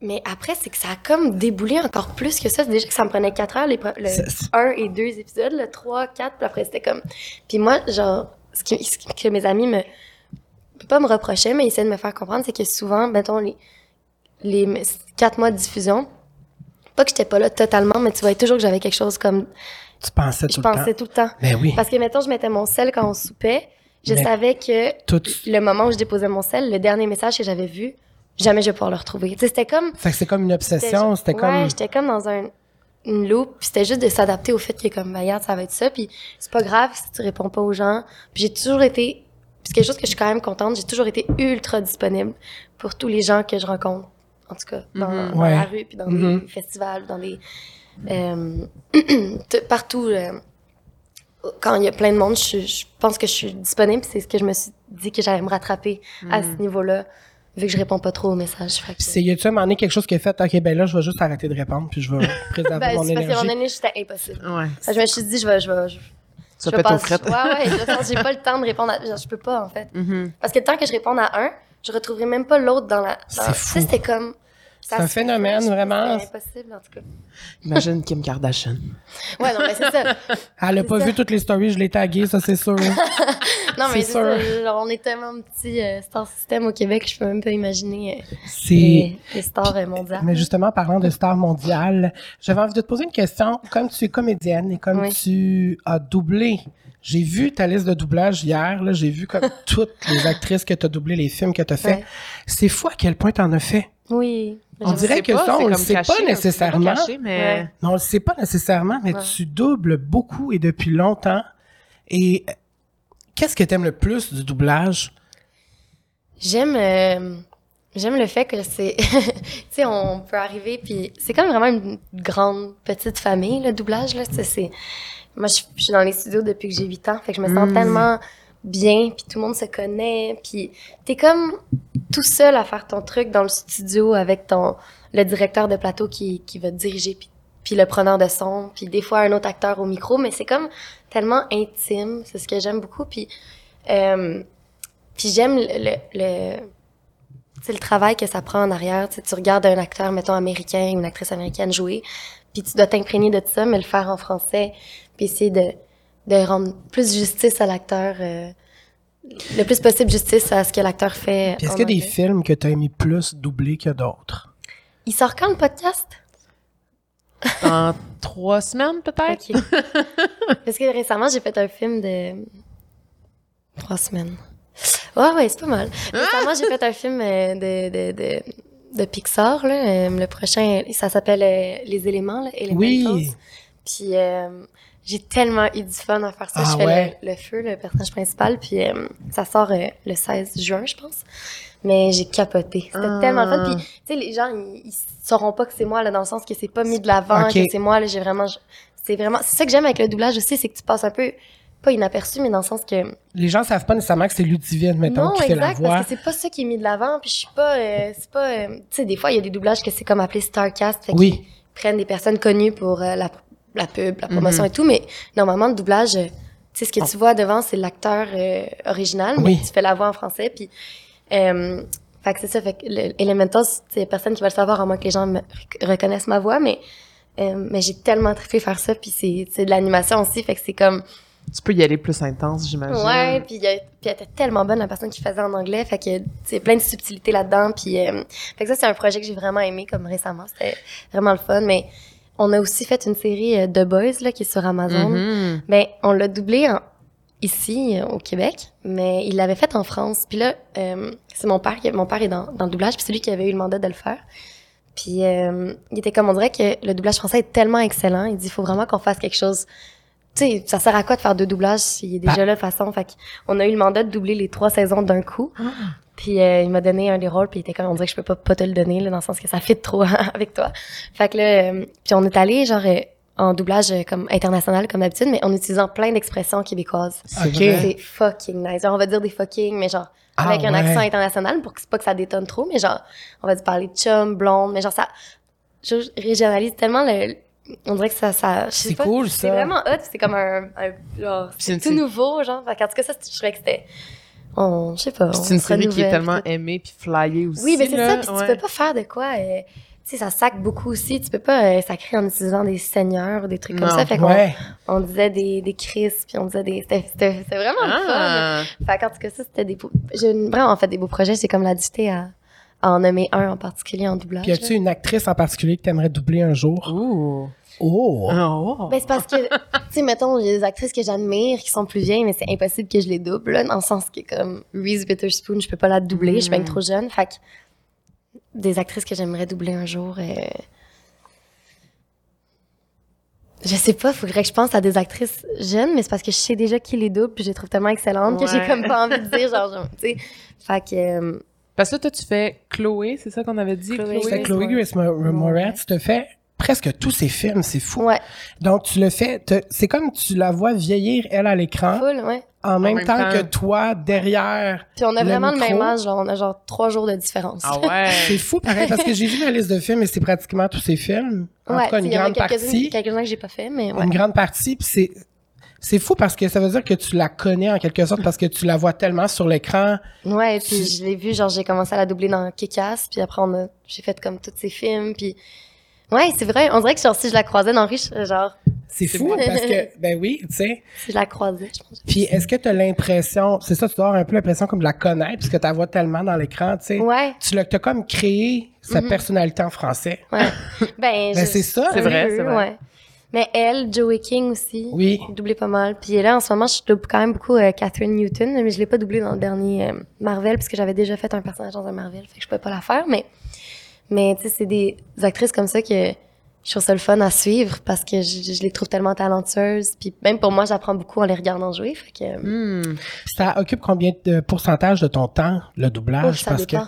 mais après, c'est que ça a comme déboulé encore plus que ça. C'est déjà que ça me prenait quatre heures, les le C'est- 1 et 2 épisodes, le 3, 4, puis après, c'était comme... Puis moi, genre, ce que, ce que mes amis me... pas me reprochaient, mais essayaient de me faire comprendre, c'est que souvent, mettons, les, les m- quatre mois de diffusion, pas que j'étais pas là totalement, mais tu voyais toujours que j'avais quelque chose comme... Tu pensais tout Je le temps. pensais tout le temps. Mais oui, Parce que, mettons, je mettais mon sel quand on soupait, je Mais- savais que tout. le moment où je déposais mon sel, le dernier message que j'avais vu, jamais je vais pouvoir le retrouver. Tu sais, c'était comme... Fait que c'est comme une obsession, c'était ouais, comme... j'étais comme dans un, une loupe, puis c'était juste de s'adapter au fait que comme, ben, regarde, ça va être ça, puis c'est pas grave si tu réponds pas aux gens. Puis j'ai toujours été, puis c'est quelque chose que je suis quand même contente, j'ai toujours été ultra disponible pour tous les gens que je rencontre, en tout cas, dans, Mhm. dans Ouais. la rue, puis dans Mhm. des festivals, dans des... euh, *clears throat* partout, euh, quand il y a plein de monde, je, je pense que je suis disponible, c'est ce que je me suis dit que j'allais me rattraper à ce Mhm. niveau-là, vu que je réponds pas trop aux messages. C'est, y a-tu un moment donné quelque chose qui est fait, ok, ben là, je vais juste arrêter de répondre, puis je vais *laughs* préserver Ben, mon c'est parce qu'à un moment énergie. donné, c'était impossible. Ouais. Je me suis dit, je vais, je vais, je, aux passer- frettes. Ouais, ouais, *laughs* j'ai pas le temps de répondre à, genre, je peux pas, en fait. Mhm. Parce que le temps que je réponde à un, je retrouverai même pas l'autre dans la, dans- C'est tu fou. sais, c'était comme, ça C'est un phénomène, vraiment. C'est impossible, en tout cas. Imagine Kim Kardashian. Ouais, non, mais c'est ça. *laughs* Elle a C'est pas ça. vu toutes les stories, je l'ai tagué, ça c'est sûr. *laughs* Non, mais C'est ça. Genre, on est tellement petit euh, star system au Québec, je peux même pas imaginer euh, c'est... les, les stars euh, mondiales. Mais justement, parlant de stars mondiales, j'avais envie de te poser une question. Comme tu es comédienne et comme Oui. tu as doublé, j'ai vu ta liste de doublage hier, là, j'ai vu comme *laughs* toutes les actrices que tu as doublé, les films que tu as fait. Ouais. C'est fou à quel point tu en as fait. Oui. On dirait que pas, ça, on le comme sait caché, pas nécessairement. caché, mais Ouais. Non, on le sait pas nécessairement, mais Ouais. tu doubles beaucoup et depuis longtemps. Et euh, Qu'est-ce que t'aimes le plus du doublage? J'aime euh, j'aime le fait que c'est *laughs* tu sais on peut arriver puis c'est comme vraiment une grande petite famille le doublage là, Tu c'est moi je je suis dans les studios depuis que j'ai 8 ans, fait que je me sens Mm. tellement bien puis tout le monde se connaît puis t'es comme tout seul à faire ton truc dans le studio avec ton le directeur de plateau qui qui va te diriger puis le preneur de son, puis des fois un autre acteur au micro, mais c'est comme tellement intime, c'est ce que j'aime beaucoup, puis euh, j'aime le, le, sais, le travail que ça prend en arrière. Tu sais, tu regardes un acteur, mettons, américain, une actrice américaine jouer, puis tu dois t'imprégner de ça, mais le faire en français, puis essayer de, de rendre plus justice à l'acteur, euh, le plus possible justice à ce que l'acteur fait. Puis est-ce qu'il y a des films que t'as aimé plus doubler que d'autres? Il sort quand le podcast? Dans *laughs* trois semaines, peut-être? Ok. Parce que récemment, j'ai fait un film de trois semaines. Ouais, ouais, c'est pas mal. Récemment, j'ai fait un film euh, de, de, de, de Pixar, là. Euh, le prochain, ça s'appelle euh, Les éléments, là, Elementals. Oui. Puis euh, j'ai tellement eu du fun à faire ça. Ah je fais ouais? le, le feu, le personnage principal, puis euh, ça sort euh, le 16 juin, je pense. Mais j'ai capoté. C'était Ah. tellement le fun. Puis, tu sais, les gens, ils, ils sauront pas que c'est moi, là, dans le sens que c'est pas mis de l'avant, que c'est moi, là, j'ai vraiment... C'est vraiment... C'est ça que j'aime avec le doublage aussi, c'est que tu passes un peu, pas inaperçu, mais dans le sens que... Les gens savent pas nécessairement que c'est Ludivine, mettons, non, qui fait la exact, voix. parce que c'est pas ça qui est mis de l'avant, puis je suis pas... euh, c'est pas... euh, tu sais, des fois, il y a des doublages que c'est comme appelé Starcast, fait Oui. prennent des personnes connues pour euh, la, la pub, la promotion Mhm. et tout, mais normalement, le doublage, euh, tu sais, ce que tu vois devant, c'est l'acteur euh, original, mais Oui. tu fais la voix en français, puis... Euh, fait que c'est ça, fait que le- c'est personne qui va le savoir, à moins que les gens me reconnaissent ma voix, mais... euh, mais j'ai tellement trippé faire ça, puis c'est de l'animation aussi, fait que c'est comme... Tu peux y aller plus intense, j'imagine. Ouais, puis, elle était tellement bonne, la personne qui faisait en anglais. Fait que, c'est plein de subtilités là-dedans. Puis, euh, fait que ça, c'est un projet que j'ai vraiment aimé, comme récemment. C'était vraiment le fun. Mais on a aussi fait une série euh, The Boys, là, qui est sur Amazon. Mhm. Ben, on l'a doublé en- ici, euh, au Québec, mais il l'avait fait en France. Puis là, euh, c'est mon père, qui, mon père est dans, dans le doublage, puis c'est lui qui avait eu le mandat de le faire. Puis euh, il était comme, on dirait que le doublage français est tellement excellent. Il dit, il faut vraiment qu'on fasse quelque chose. Tu sais, ça sert à quoi de faire deux doublages s'il est déjà là de façon? Fait qu'on a eu le mandat de doubler les trois saisons d'un coup. Puis euh, il m'a donné un des rôles, puis il était comme, on dirait que je peux pas, pas te le donner, là, dans le sens que ça fit trop *laughs* avec toi. Fait que là, euh, puis on est allé, genre, euh, en doublage euh, comme international, comme d'habitude, mais en utilisant plein d'expressions québécoises. C'est Ok. vrai? C'est fucking nice. Genre, on va dire des fucking, mais genre, Ah, avec un ouais. accent international pour que c'est pas que ça détonne trop, mais genre, on va parler de chum, blonde, mais genre, ça, je régionalise tellement le, on dirait que ça, ça, je sais C'est cool, C'est ça. vraiment hot, c'est comme un, un genre, C'est c'est tout nouveau, genre. Fait qu'en tout cas, ça, je trouvais que c'était, on, je sais pas. C'est une série qui est tellement aimée puis flyée aussi. oui, mais c'est ça, puis Ouais. tu peux pas faire de quoi, euh, tu sais, ça sac beaucoup aussi. Tu peux pas euh, sacrer en utilisant des seigneurs ou des trucs Non. comme ça. Fait qu'on Ouais. on disait des, des crises, puis on disait des. C'était vraiment le fun. Ah. Fait qu'en tout cas, ça, c'était des beaux. J'ai vraiment fait des beaux projets. J'ai comme la à, à en nommer un en particulier en doublage. Puis as-tu une actrice en particulier que t'aimerais doubler un jour? Ouh. Oh! Oh. Ben, c'est parce que, tu sais, mettons, il y a des actrices que j'admire qui sont plus vieilles, mais c'est impossible que je les double, là, dans le sens que, comme, Reese Witherspoon, je peux pas la doubler, je suis bien Mm. trop jeune. Fait que, des actrices que j'aimerais doubler un jour, euh... Je sais pas, faudrait que je pense à des actrices jeunes, mais c'est parce que je sais déjà qui les double, puis je les trouve tellement excellentes que j'ai Ouais. comme pas envie de dire, genre, tu sais. Fait que, euh, Parce que toi, tu fais Chloé, c'est ça qu'on avait dit? Chloé. Chloé ouais. Grace Mo- Ouais. Moretz. Tu te fais presque tous ses films, c'est fou. ouais, Donc, tu le fais, c'est comme tu la vois vieillir, elle, à l'écran, ouais. en même, même temps, temps. que toi, derrière. Puis on a Le vraiment le micro. même âge, genre, on a genre trois jours de différence. Ah ouais. *laughs* C'est fou, pareil, parce que j'ai vu la liste de films et c'est pratiquement tous ses films. En ouais, tout cas, une il y en a grande quelques-uns partie. quelques-uns que j'ai pas fait, mais ouais. Une grande partie, puis c'est... C'est fou parce que ça veut dire que tu la connais en quelque sorte parce que tu la vois tellement sur l'écran. Ouais, puis Tu- je l'ai vu, genre, j'ai commencé à la doubler dans Kick-Ass, puis après, on a, j'ai fait comme tous ces films, puis... Ouais, c'est vrai, on dirait que genre, si je la croisais dans Riche, euh, genre, C'est C'est fou parce que, *laughs* ben oui, tu sais. si je la croisais, je pense. Puis est-ce que tu as l'impression, c'est ça, tu dois avoir un peu l'impression comme de la connaître parce que tu la vois tellement dans l'écran, tu sais. Ouais, Tu l'as t'as comme créé sa Mhm. personnalité en français. ouais. Ben, *laughs* Ben, je- c'est ça. C'est vrai, un peu, c'est vrai. Ouais. Mais elle, Joey King aussi, Oui. doublé pas mal. Puis là, en ce moment, je double quand même beaucoup euh, Catherine Newton, mais je l'ai pas doublé dans le dernier euh, Marvel, puisque j'avais déjà fait un personnage dans un Marvel, fait que je pouvais pas la faire, mais... Mais, tu sais, c'est des actrices comme ça que je trouve ça le fun à suivre parce que je, je les trouve tellement talentueuses. Puis même pour moi, j'apprends beaucoup en les regardant jouer. Fait que, Hmm. Ça occupe combien de pourcentage de ton temps, le doublage? ouf, ça parce dépend.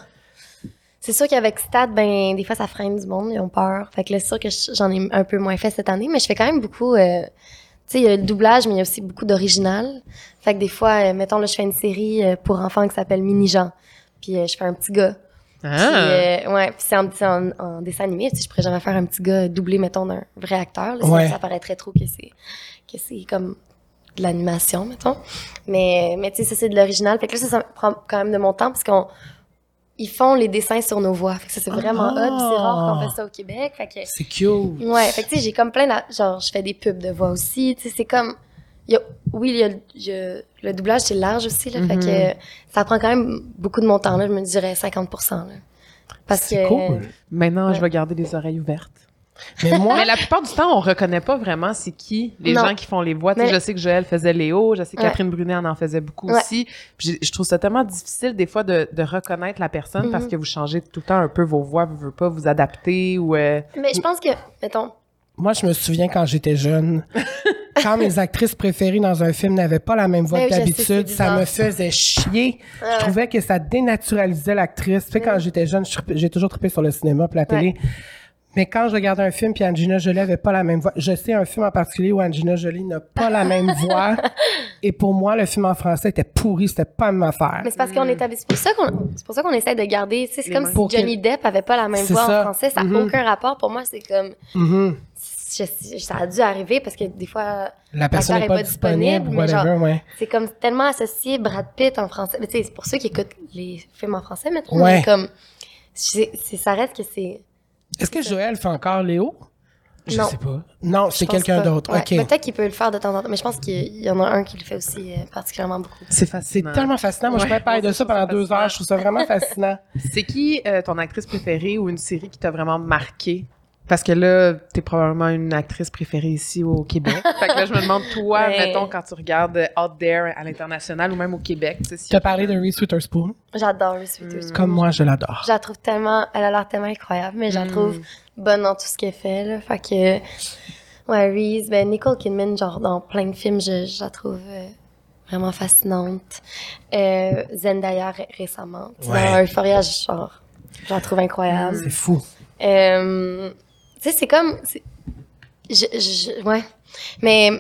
C'est sûr qu'avec Stade, ben, des fois, ça freine du monde, ils ont peur. Fait que là, c'est sûr que je- j'en ai un peu moins fait cette année, mais je fais quand même beaucoup, euh, tu sais, il y a le doublage, mais il y a aussi beaucoup d'original. Fait que des fois, euh, mettons, là, je fais une série euh, pour enfants qui s'appelle Mini Jean. Puis euh, je fais un petit gars. Puis, Ah. euh, ouais, puis c'est en, en, en dessin animé. Tu sais, je pourrais jamais faire un petit gars doublé, mettons, d'un vrai acteur. Là, Ouais. ça, ça paraîtrait trop que c'est que c'est comme de l'animation, mettons. Mais, mais tu sais, ça, c'est de l'original. Fait que là, ça, ça prend quand même de mon temps parce qu'on ils font les dessins sur nos voix. Fait que ça, c'est vraiment Ah. hot. C'est rare qu'on fait ça au Québec. Fait que, C'est cute. ouais, fait que tu sais, j'ai comme plein de... Genre, je fais des pubs de voix aussi. Tu sais, c'est comme... il Y a, oui, il y a, il y a- le doublage, c'est large aussi. Là, Fait Mhm. que ça prend quand même beaucoup de mon temps. Là, je me dirais 50 là. Parce C'est que... cool. Maintenant, Ouais. je vais garder les oreilles ouvertes. Mais moi, Mais la plupart du temps, on reconnaît pas vraiment c'est qui les Non. gens qui font les voix. Mais- Je sais que Joël faisait Léo, je sais que Ouais. Catherine Brunet en en faisait beaucoup Ouais. aussi. Puis je trouve ça tellement difficile des fois de, de reconnaître la personne parce Mhm. que vous changez tout le temps un peu vos voix, vous ne pas vous adapter ou... euh, Mais je pense que, mettons, moi, je me souviens quand j'étais jeune, *laughs* quand mes actrices préférées dans un film n'avaient pas la même voix Ben que d'habitude, ça me faisait chier. Ouais, Je trouvais que ça dénaturalisait l'actrice. Tu sais, quand j'étais jeune, j'ai toujours trippé sur le cinéma puis la télé. Mais quand je regardais un film puis Angelina Jolie avait pas la même voix, je sais un film en particulier où Angelina Jolie n'a pas la même *laughs* voix. Et pour moi, le film en français était pourri, c'était pas la même affaire. mais c'est parce qu'on établit. C'est pour ça qu'on, c'est pour ça qu'on essaie de garder. Tu sais, c'est comme si Johnny Depp avait pas la même voix ça. en français. Ça n'a Mhm. aucun rapport. Pour moi, c'est comme, Mhm. Je- ça a dû arriver parce que des fois, La personne n'est pas, disponible, disponible, ou mais whatever, ouais. c'est comme tellement associé Brad Pitt en français. Mais tu sais, c'est pour ceux qui écoutent les films en français maintenant. Ouais. mais comme, c'est, ça reste que c'est. Est-ce que Joël fait encore Léo? Je Non. sais pas. Non, c'est quelqu'un d'autre. Ouais. Peut-être qu'il peut le faire de temps en temps, mais je pense qu'il y en a un qui le fait aussi euh, particulièrement beaucoup. C'est tellement fascinant. Moi, je pourrais parler de ça pendant deux heures. Je trouve ça vraiment fascinant. *laughs* C'est qui euh, ton actrice préférée ou une série qui t'a vraiment marqué? Parce que là, t'es probablement une actrice préférée ici au Québec. *laughs* fait que là, je me demande, toi, Mais- mettons, quand tu regardes euh, Out There à l'international ou même au Québec, tu sais, si- Tu as parlé de Reese Witherspoon. J'adore Reese Witherspoon. Mm. Comme moi, je l'adore. Je la trouve tellement, elle a l'air tellement incroyable, mais je la Mm. trouve bonne dans tout ce qu'elle fait, là. Fait que, ouais, Reese, ben, Nicole Kidman, genre, dans plein de films, je, je la trouve euh, vraiment fascinante. Euh, Zendaya ré- récemment. Ouais. Dans Euphoria, genre, je la trouve incroyable. C'est fou. Euh, tu sais, c'est comme, je, je- ouais. Mais,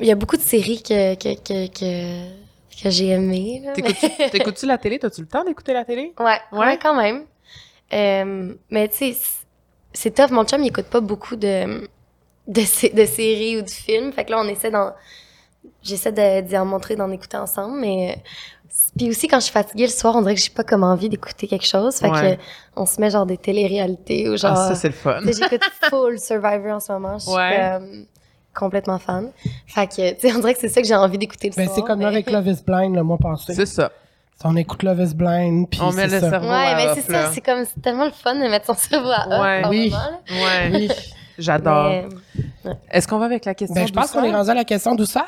il y a beaucoup de séries que, que, que, que, que j'ai aimées. *laughs* T'écoutes-tu la télé? T'as-tu le temps d'écouter la télé? Ouais, Ouais. ouais, quand même. Euh, mais tu sais, c'est tough. Mon chum, il écoute pas beaucoup de, de, sé- de séries ou de films. Fait que là, on essaie d'en... J'essaie d'y en montrer, d'en écouter ensemble, mais... Puis aussi, quand je suis fatiguée le soir, on dirait que j'ai pas comme envie d'écouter quelque chose. Fait Ouais. que on se met genre des téléréalités ou genre... Ah, ça, c'est le fun. J'écoute full Survivor en ce moment. Je suis Ouais. comme complètement fan. Fait que, tu sais, on dirait que c'est ça que j'ai envie d'écouter le Ben, soir. c'est comme mais- avec Love is Blind le mois passé. C'est ça. On écoute Love is Blind, puis On met le ça. cerveau Ouais, à mais off, c'est ça, c'est comme, c'est tellement le fun de mettre son cerveau à off, Ouais. Oui. Ouais, Oui. j'adore. Mais- Est-ce qu'on va avec la question Ben, je pense qu'on est rendu à la question douceur.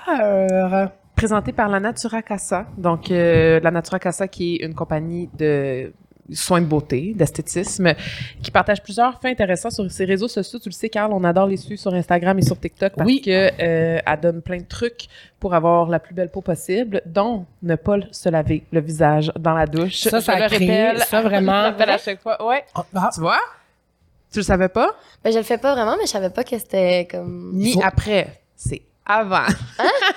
Présentée par la Natura Casa. Donc, euh, la Natura Casa qui est une compagnie de soins de beauté, d'esthétisme, qui partage plusieurs faits intéressants sur ses réseaux sociaux. Tu le sais, Carl, on adore les suivre sur Instagram et sur TikTok parce Oui. que euh, elle donne plein de trucs pour avoir la plus belle peau possible, dont ne pas se laver le visage dans la douche. Ça, ça Je a le créé- répète, ça, vraiment. *laughs* je à chaque fois. Ouais. ah, Tu vois? Tu le savais pas? Ben, je le fais pas vraiment, mais je savais pas que c'était comme Ni Faut- après. C'est avant. *laughs*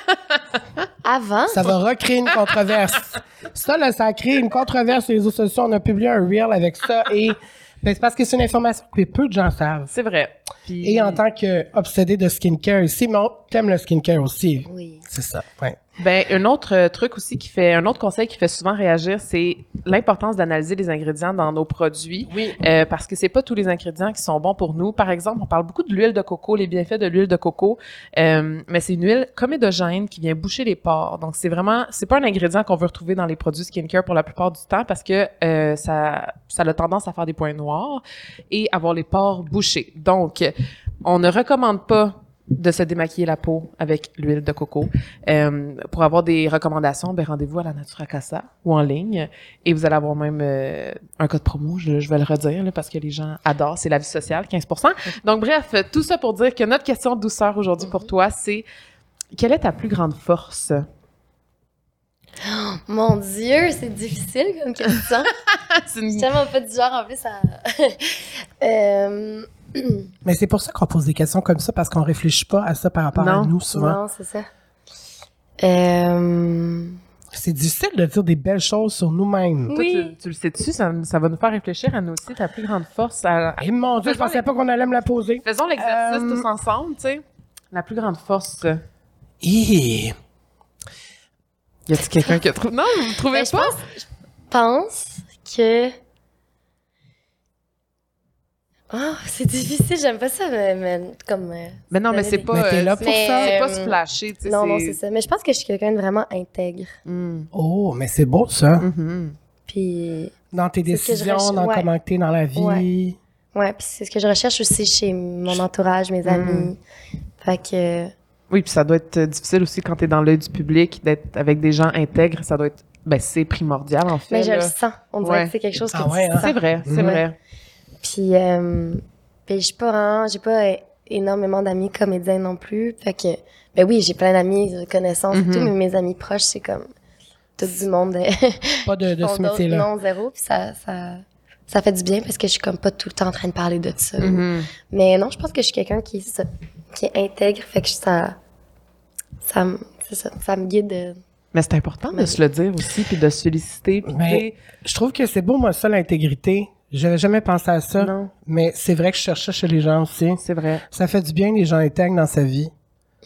avant. ça va recréer une controverse. *laughs* ça, là, ça a créé une controverse sur les réseaux sociaux. On a publié un reel avec ça et ben, c'est parce que c'est une information que peu de gens savent. C'est vrai. Puis- Et en tant qu'obsédé de skincare ici, mais t'aimes le skincare aussi. Oui. C'est ça, ouais. Ben, un autre euh, truc aussi qui fait, un autre conseil qui fait souvent réagir, c'est l'importance d'analyser les ingrédients dans nos produits. Oui. Euh, parce que c'est pas tous les ingrédients qui sont bons pour nous. Par exemple, on parle beaucoup de l'huile de coco, les bienfaits de l'huile de coco, euh, mais c'est une huile comédogène qui vient boucher les pores. Donc c'est vraiment, c'est pas un ingrédient qu'on veut retrouver dans les produits skincare pour la plupart du temps parce que euh, ça, ça a tendance à faire des points noirs et avoir les pores bouchés. Donc on ne recommande pas de se démaquiller la peau avec l'huile de coco. Euh, pour avoir des recommandations, ben rendez-vous à la Natura Casa ou en ligne. Et vous allez avoir même euh, un code promo, je, je vais le redire, là, parce que les gens adorent. C'est la vie sociale, 15% Donc bref, tout ça pour dire que notre question de douceur aujourd'hui pour toi, c'est quelle est ta plus grande force? *gasps* Mon Dieu, c'est difficile comme question. *laughs* C'est Je une- suis tellement pas du genre en plus à. *laughs* euh, *clears throat* Mais c'est pour ça qu'on pose des questions comme ça, parce qu'on réfléchit pas à ça par rapport à nous, souvent. non, c'est ça. Euh, C'est difficile de dire des belles choses sur nous-mêmes. Toi, Oui. tu, tu le sais-tu, ça, ça va nous faire réfléchir à nous aussi, ta plus grande force. à- Et mon Dieu, je Faisons pensais les- pas qu'on allait me la poser. Faisons l'exercice Euh, tous ensemble, tu sais. La plus grande force. Hi. Y a-t-il quelqu'un qui a trouvé? Non, vous ne trouvez ben, je pas? pense, je pense que. Oh, c'est difficile, j'aime pas ça, mais, mais comme. euh, Mais non, mais c'est pas. Mais t'es là euh, pour Mais, ça. C'est pas euh, se flasher, tu sais. Non, non, c'est ça. Mais je pense que je suis quelqu'un de vraiment intègre. Mm. Oh, mais c'est beau, ça. Mhm. Puis, Dans tes C'est ce que je décisions, recherche, dans ouais. comment t'es dans la vie. Ouais. ouais, puis c'est ce que je recherche aussi chez mon entourage, mes amis. Fait que. Oui, puis ça doit être euh, difficile aussi quand t'es dans l'œil du public, d'être avec des gens intègres. Ça doit être. Ben, c'est primordial, en fait. Mais je là. le sens. On dirait Ouais. que c'est quelque chose que Ah tu ouais, hein? C'est vrai, c'est vrai. Puis, euh, puis je suis pas j'ai pas énormément d'amis comédiens non plus. Fait que, ben oui, j'ai plein d'amis, de connaissances et Mhm. tout, mais mes amis proches, c'est comme tout du monde *laughs* Pas de, de ce métier-là. Non, zéro. Puis ça, ça, ça fait du bien parce que je suis comme pas tout le temps en train de parler de ça. Mhm. Mais non, je pense que je suis quelqu'un qui, qui est intègre. Fait que ça, ça, ça, ça me guide. euh, Mais c'est important de se le dire aussi, puis de se. Puis, Mais- Je trouve que c'est beau, moi, ça, l'intégrité. J'avais jamais pensé à ça. non, Mais c'est vrai que je cherche ça chez les gens aussi. c'est vrai. Ça fait du bien, les gens intègres dans sa vie.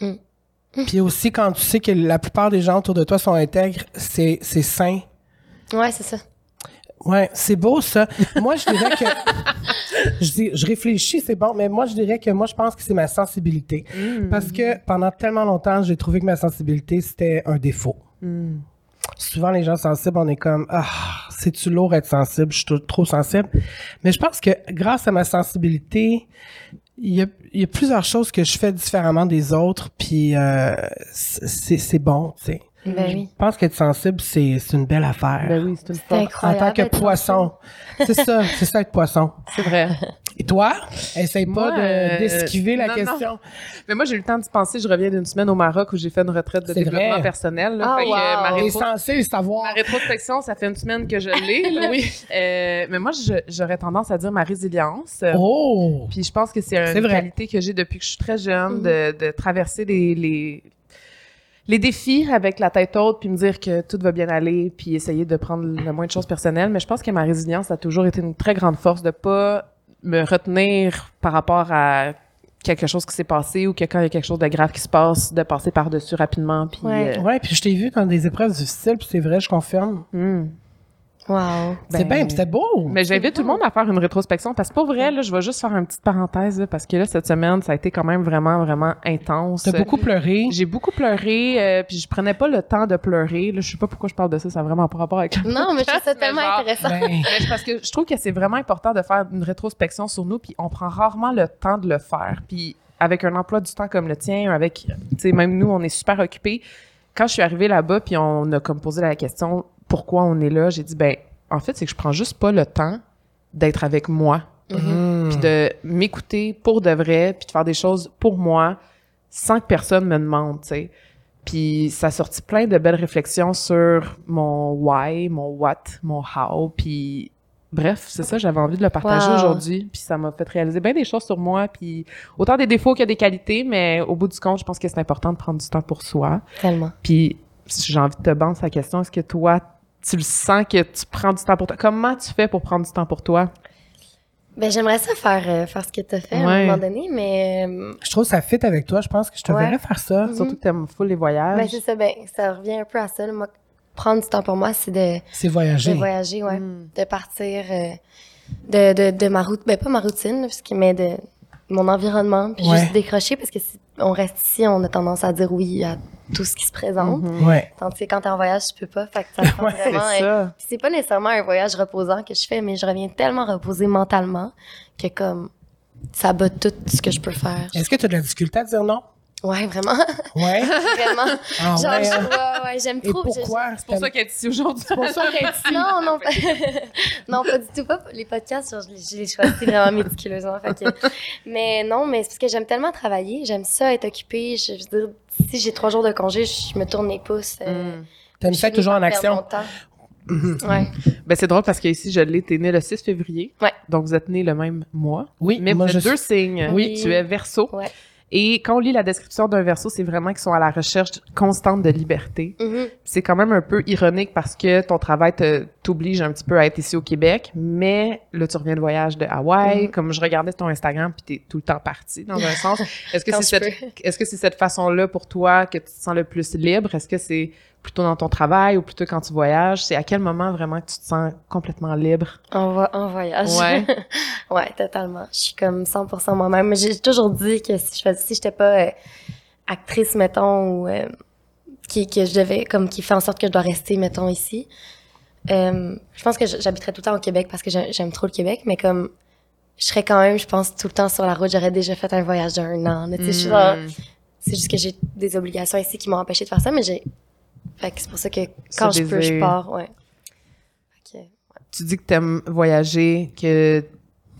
Mm. *laughs* Puis aussi, quand tu sais que la plupart des gens autour de toi sont intègres, c'est, c'est sain. Ouais, c'est ça. Ouais, c'est beau, ça. moi, je dirais que... *laughs* je, dis, je réfléchis, c'est bon, mais moi, je dirais que moi, je pense que c'est ma sensibilité. Mm. Parce que pendant tellement longtemps, j'ai trouvé que ma sensibilité, c'était un défaut. Mm. Souvent, les gens sensibles, on est comme Ah, c'est-tu lourd être sensible? Je suis trop- sensible. Mais je pense que grâce à ma sensibilité, il y a, il y a plusieurs choses que je fais différemment des autres, puis euh, c'est c'est bon, tu sais. Ben oui. Je pense qu'être sensible, c'est c'est une belle affaire. Ben oui, c'est une C'est force. en incroyable. tant que poisson. C'est ça, c'est ça être poisson. C'est vrai. *laughs* Et toi? Essaye pas de- euh, d'esquiver la non, question. Mais moi, j'ai eu le temps d'y penser. Je reviens d'une semaine au Maroc où j'ai fait une retraite de développement vrai. personnel. là. Ah, Fait que, euh, wow. ma, rétro- censé le savoir. ma rétrospection, ça fait une semaine que je l'ai. là. *laughs* Oui. Euh, mais moi, j'aurais tendance à dire ma résilience. Oh! Puis je pense que c'est une vrai. qualité que j'ai depuis que je suis très jeune, Mhm. de, de traverser les, les, les défis avec la tête haute, puis me dire que tout va bien aller, puis essayer de prendre le moins de choses personnelles. Mais je pense que ma résilience a toujours été une très grande force de pas me retenir par rapport à quelque chose qui s'est passé ou que quand il y a quelque chose de grave qui se passe, de passer par-dessus rapidement. Puis, Ouais. euh, Ouais, puis je t'ai vu dans des épreuves difficiles, puis c'est vrai, je confirme. hmm. Wow. c'est Ben, bien, puis c'était beau. Mais j'invite tout le monde à faire une rétrospection parce que pour vrai, là, je vais juste faire une petite parenthèse là, parce que là, cette semaine, ça a été quand même vraiment, vraiment intense. T'as beaucoup pleuré. J'ai beaucoup pleuré, euh, puis je prenais pas le temps de pleurer. Là, je sais pas pourquoi je parle de ça, ça a vraiment pas rapport avec la Non, mais je trouve ça tellement genre, intéressant. Ben, *laughs* parce que je trouve que c'est vraiment important de faire une rétrospection sur nous, puis on prend rarement le temps de le faire. Puis avec un emploi du temps comme le tien, avec, tu sais, même nous, on est super occupés. Quand je suis arrivée là-bas, puis on a comme posé la question pourquoi on est là, j'ai dit ben, en fait, c'est que je prends juste pas le temps d'être avec moi, hmm. puis de m'écouter pour de vrai, puis de faire des choses pour moi, sans que personne me demande, tu sais. Puis ça a sorti plein de belles réflexions sur mon why, mon what, mon how, puis bref, c'est ça, j'avais envie de le partager Wow. aujourd'hui, puis ça m'a fait réaliser bien des choses sur moi, puis autant des défauts que des qualités, mais au bout du compte, je pense que c'est important de prendre du temps pour soi. Tellement. Puis j'ai envie de te bandir la question, est-ce que toi, tu le sens que tu prends du temps pour toi? Comment tu fais pour prendre du temps pour toi? Ben, j'aimerais ça faire, euh, faire ce que tu as fait à un moment donné, mais euh, Je trouve que ça fit avec toi. Je pense que je te Ouais. verrais faire ça. Surtout que t'aimes full les voyages. ben, c'est ça, ben, ça revient un peu à ça. là. Moi, prendre du temps pour moi, c'est de, C'est de voyager. voyager, ouais. Mm. De partir euh, de, de, de ma route, ben, pas ma routine, là, parce que, mais de mon environnement, puis Ouais. juste décrocher, parce que si on reste ici, on a tendance à dire oui à tout ce qui se présente. Mhm. Ouais. Tandis que quand t'es en voyage, tu peux pas. Fait que ça *laughs* prend Ouais, C'est vraiment. ça. Puis c'est pas nécessairement un voyage reposant que je fais, mais je reviens tellement reposée mentalement que comme ça bat tout ce que je peux faire. Est-ce que tu as de la difficulté à dire non? Ouais, vraiment. Ouais? *laughs* vraiment. Ah Genre, ouais. je- hein. ouais, ouais, j'aime Et trop. pourquoi? C'est pour ça qu'elle est ici aujourd'hui. C'est pour ça qu'elle est ici. Non, non, pas... *laughs* non, pas du tout. Pas les podcasts, genre, je les- je les choisis vraiment méticuleusement. fait que- *laughs* Mais non, mais c'est parce que j'aime tellement travailler. J'aime ça, être occupée. Je, je veux dire, si j'ai trois jours de congé, je me tourne les pouces. euh, Mm. T'aimes je ça finis toujours en action? Mhm. Ouais. Ben, c'est drôle parce que ici, je l'ai, t'es né le 6 février. Ouais. Donc, vous êtes nés le même mois. Oui, Mais moi vous je êtes suis... deux signes. Oui. Tu es verso. Ouais. Et quand on lit la description d'un verso, c'est vraiment qu'ils sont à la recherche constante de liberté. Mhm. C'est quand même un peu ironique parce que ton travail t'oblige un petit peu à être ici au Québec, mais là, tu reviens de voyage de Hawaï. Mhm. Comme je regardais ton Instagram, puis t'es tout le temps parti, dans un *laughs* sens. Est-ce que c'est cette, est-ce que c'est cette façon-là pour toi que tu te sens le plus libre? Est-ce que c'est plutôt dans ton travail ou plutôt quand tu voyages? C'est à quel moment vraiment que tu te sens complètement libre? En, vo- en voyage. Ouais. *laughs* ouais, totalement. Je suis comme 100% moi-même. Mais J'ai toujours dit que si je faisais, si j'étais pas euh, actrice, mettons, ou euh, qui, que je devais, comme qui fait en sorte que je dois rester, mettons, ici, euh, je pense que j'habiterais tout le temps au Québec parce que j'ai- j'aime trop le Québec, mais comme je serais quand même, je pense, tout le temps sur la route. J'aurais déjà fait un voyage d'un an. là. Tu sais, je suis genre- Mm. C'est juste que j'ai des obligations ici qui m'ont empêché de faire ça, mais j'ai. Fait que c'est pour ça que quand je peux, je pars, ouais. Tu dis que t'aimes voyager, que...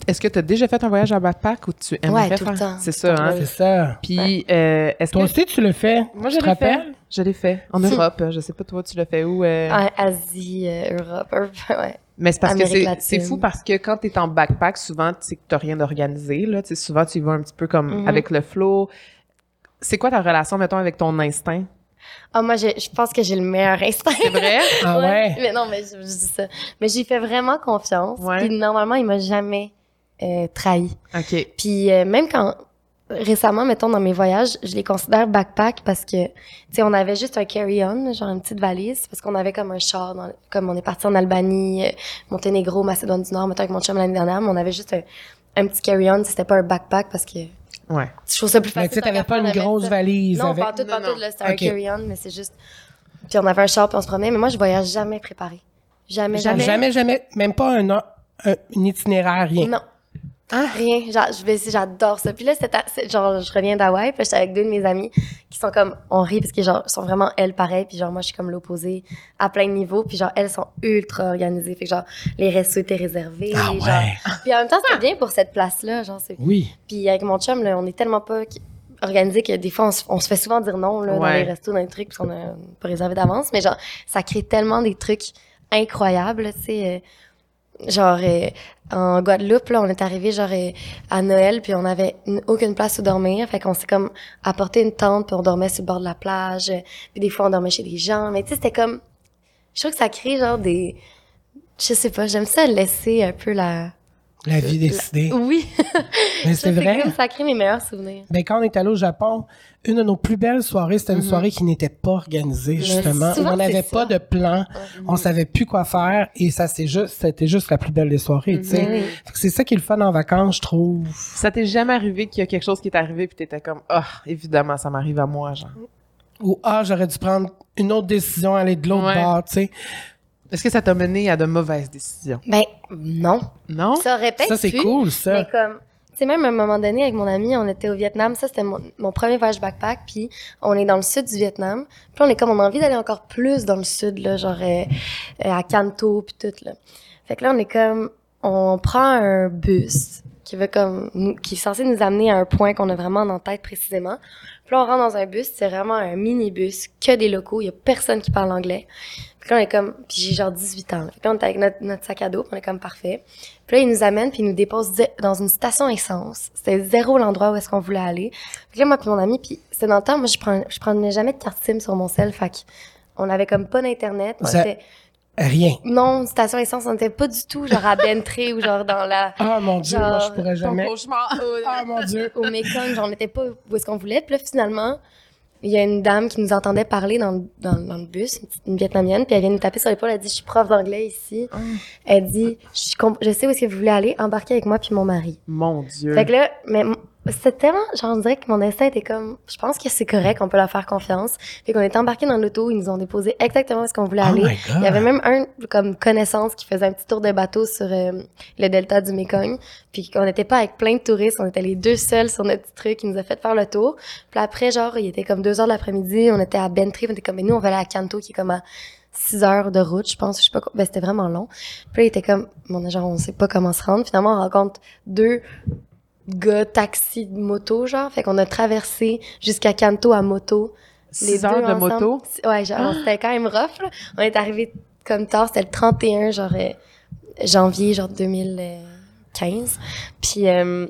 Est-ce que tu as déjà fait un voyage en backpack ou tu aimerais Ouais, tout le faire? temps. C'est ça, hein? C'est ça. Puis, euh, est-ce Toi que... aussi, tu le fais? Moi, je l'ai fait. Je l'ai fait. En Europe. Je sais pas, toi, tu l'as fait où? euh? Ah, Asie, euh, *laughs* Europe, ouais. Mais c'est parce Amérique que c'est- fou parce que quand tu es en backpack, souvent, tu sais que tu rien organisé. Là. Tu sais, souvent, tu y vas un petit peu comme Mhm. avec le flow. C'est quoi ta relation, mettons, avec ton instinct? Ah, moi, j'ai- je pense que j'ai le meilleur instinct. C'est vrai? *laughs* Ah ouais? Mais non, mais je, je dis ça. Mais j'y fais vraiment confiance. Ouais. Puis normalement, il m'a jamais euh, trahi. OK. Puis euh, même quand récemment, mettons dans mes voyages, je les considère backpack parce que tu sais, on avait juste un carry-on, genre une petite valise, parce qu'on avait comme un char, dans- comme on est parti en Albanie, euh, Monténégro, Macédoine du Nord, mettons avec mon chum l'année dernière, mais on avait juste un, un petit carry-on, c'était pas un backpack parce que Ouais. je trouve ça plus Mais facile. tu sais, tant t'avais pas une grosse ça. valise Non, avec... pas tout, pas tout, c'était un carry-on, mais c'est juste. Puis on avait un char, puis on se promenait, mais moi, je voyage jamais préparé. Jamais, jamais. Jamais, jamais, même pas un, un, un itinéraire, rien. Non. Rien. Genre, je vais, j'adore ça. Puis là, c'est, genre, je reviens d'Hawaï, puis j'étais avec deux de mes amies qui sont comme, on rit parce que genre, sont vraiment elles pareilles, puis genre, moi, je suis comme l'opposé à plein de niveaux, puis genre, elles sont ultra organisées. Fait que genre, les restos étaient réservés. Ah genre. ouais? Puis en même temps, c'est bien pour cette place-là, genre, c'est. Oui. Puis avec mon chum, là, on est tellement pas organisé que des fois, on se, on se fait souvent dire non, là, dans Ouais. les restos, dans les trucs, parce qu'on a pas réservé d'avance, mais genre, ça crée tellement des trucs incroyables, tu sais. euh, genre, euh, en Guadeloupe, là, on est arrivé genre euh, à Noël, puis on avait aucune place où dormir. Fait qu'on s'est comme apporté une tente, puis on dormait sur le bord de la plage. Puis des fois, on dormait chez des gens. Mais tu sais, c'était comme... Je trouve que ça crée genre des... Je sais pas, j'aime ça laisser un peu la... La vie décidée. Oui! *laughs* Mais c'est vrai. comme ça crée mes meilleurs souvenirs. Ben, quand on est allé au Japon, une de nos plus belles soirées, c'était une Mhm. soirée qui n'était pas organisée, justement. on n'avait pas de plan. On savait plus quoi faire et ça, c'est juste, c'était juste la plus belle des soirées, tu sais. Mhm. C'est ça qui est le fun en vacances, je trouve. Ça t'est jamais arrivé qu'il y a quelque chose qui est arrivé puis t'étais comme, ah, évidemment, ça m'arrive à moi, genre. Ou, ah, j'aurais dû prendre une autre décision, aller de l'autre Ouais. bord, tu sais. Est-ce que ça t'a mené à de mauvaises décisions? Ben, non. Non? Ça aurait peut-être Ça, c'est cool, ça. Mais comme, tu sais, même à un moment donné, avec mon ami, on était au Vietnam. Ça, c'était mon, mon premier voyage backpack. Puis, on est dans le sud du Vietnam. Puis, on est comme, on a envie d'aller encore plus dans le sud, là, genre euh, euh, à Canto, puis tout, là. Fait que là, on est comme, on prend un bus qui veut comme, nous- qui est censé nous amener à un point qu'on a vraiment en tête précisément. Puis là, on rentre dans un bus, c'est vraiment un minibus, que des locaux, il y a personne qui parle anglais. Puis là, on est comme, puis j'ai genre 18 ans. là. Que là, on est avec notre, notre sac à dos, puis on est comme parfait. Puis là, il nous amène, puis il nous dépose di- dans une station essence. C'était zéro l'endroit où est-ce qu'on voulait aller. Puis là, moi puis mon ami, puis c'est dans le temps, moi, je prends, je prenais jamais de carte SIM sur mon cell, fait on avait comme pas d'internet. Rien. non, une station essence, on était pas du tout genre à Bentré ou genre dans la, *laughs* Ah, mon Dieu, moi, je pourrais jamais. cauchemar. Ah, mon Dieu. au Mekong, genre on était pas où est-ce qu'on voulait. Puis là, finalement, il y a une dame qui nous entendait parler dans, le- dans, dans le bus, une, vietnamienne, puis elle vient nous taper sur l'épaule, elle dit, je suis prof d'anglais ici. Elle dit, je, sais où est-ce que vous voulez aller, embarquez avec moi puis mon mari. Mon Dieu. Fait que là, mais m- C'était tellement, genre, on dirait que mon instinct était comme, je pense que c'est correct, on peut leur faire confiance. Fait qu'on était embarqués dans l'auto, ils nous ont déposé exactement où est-ce qu'on voulait Oh aller. Il y avait même un, comme, connaissance qui faisait un petit tour de bateau sur euh, le delta du Mekong. Puis qu'on n'était pas avec plein de touristes, on était les deux seuls sur notre petit truc. Il nous a fait faire le tour. Puis après, genre, il était comme deux heures de l'après-midi, on était à Bentry, on était comme, mais nous, on va aller à Kanto, qui est comme à six heures de route, je pense, je sais pas, ben, c'était vraiment long. Puis là, il était comme, mon genre, on sait pas comment se rendre. Finalement, on rencontre deux gars taxi moto, genre. Fait qu'on a traversé jusqu'à Kanto à moto. Les heures deux de ensemble. moto? Ouais, genre, c'était quand même rough, là. On est arrivé comme tard, c'était le 31, genre, euh, janvier, genre, 2015. Puis, euh,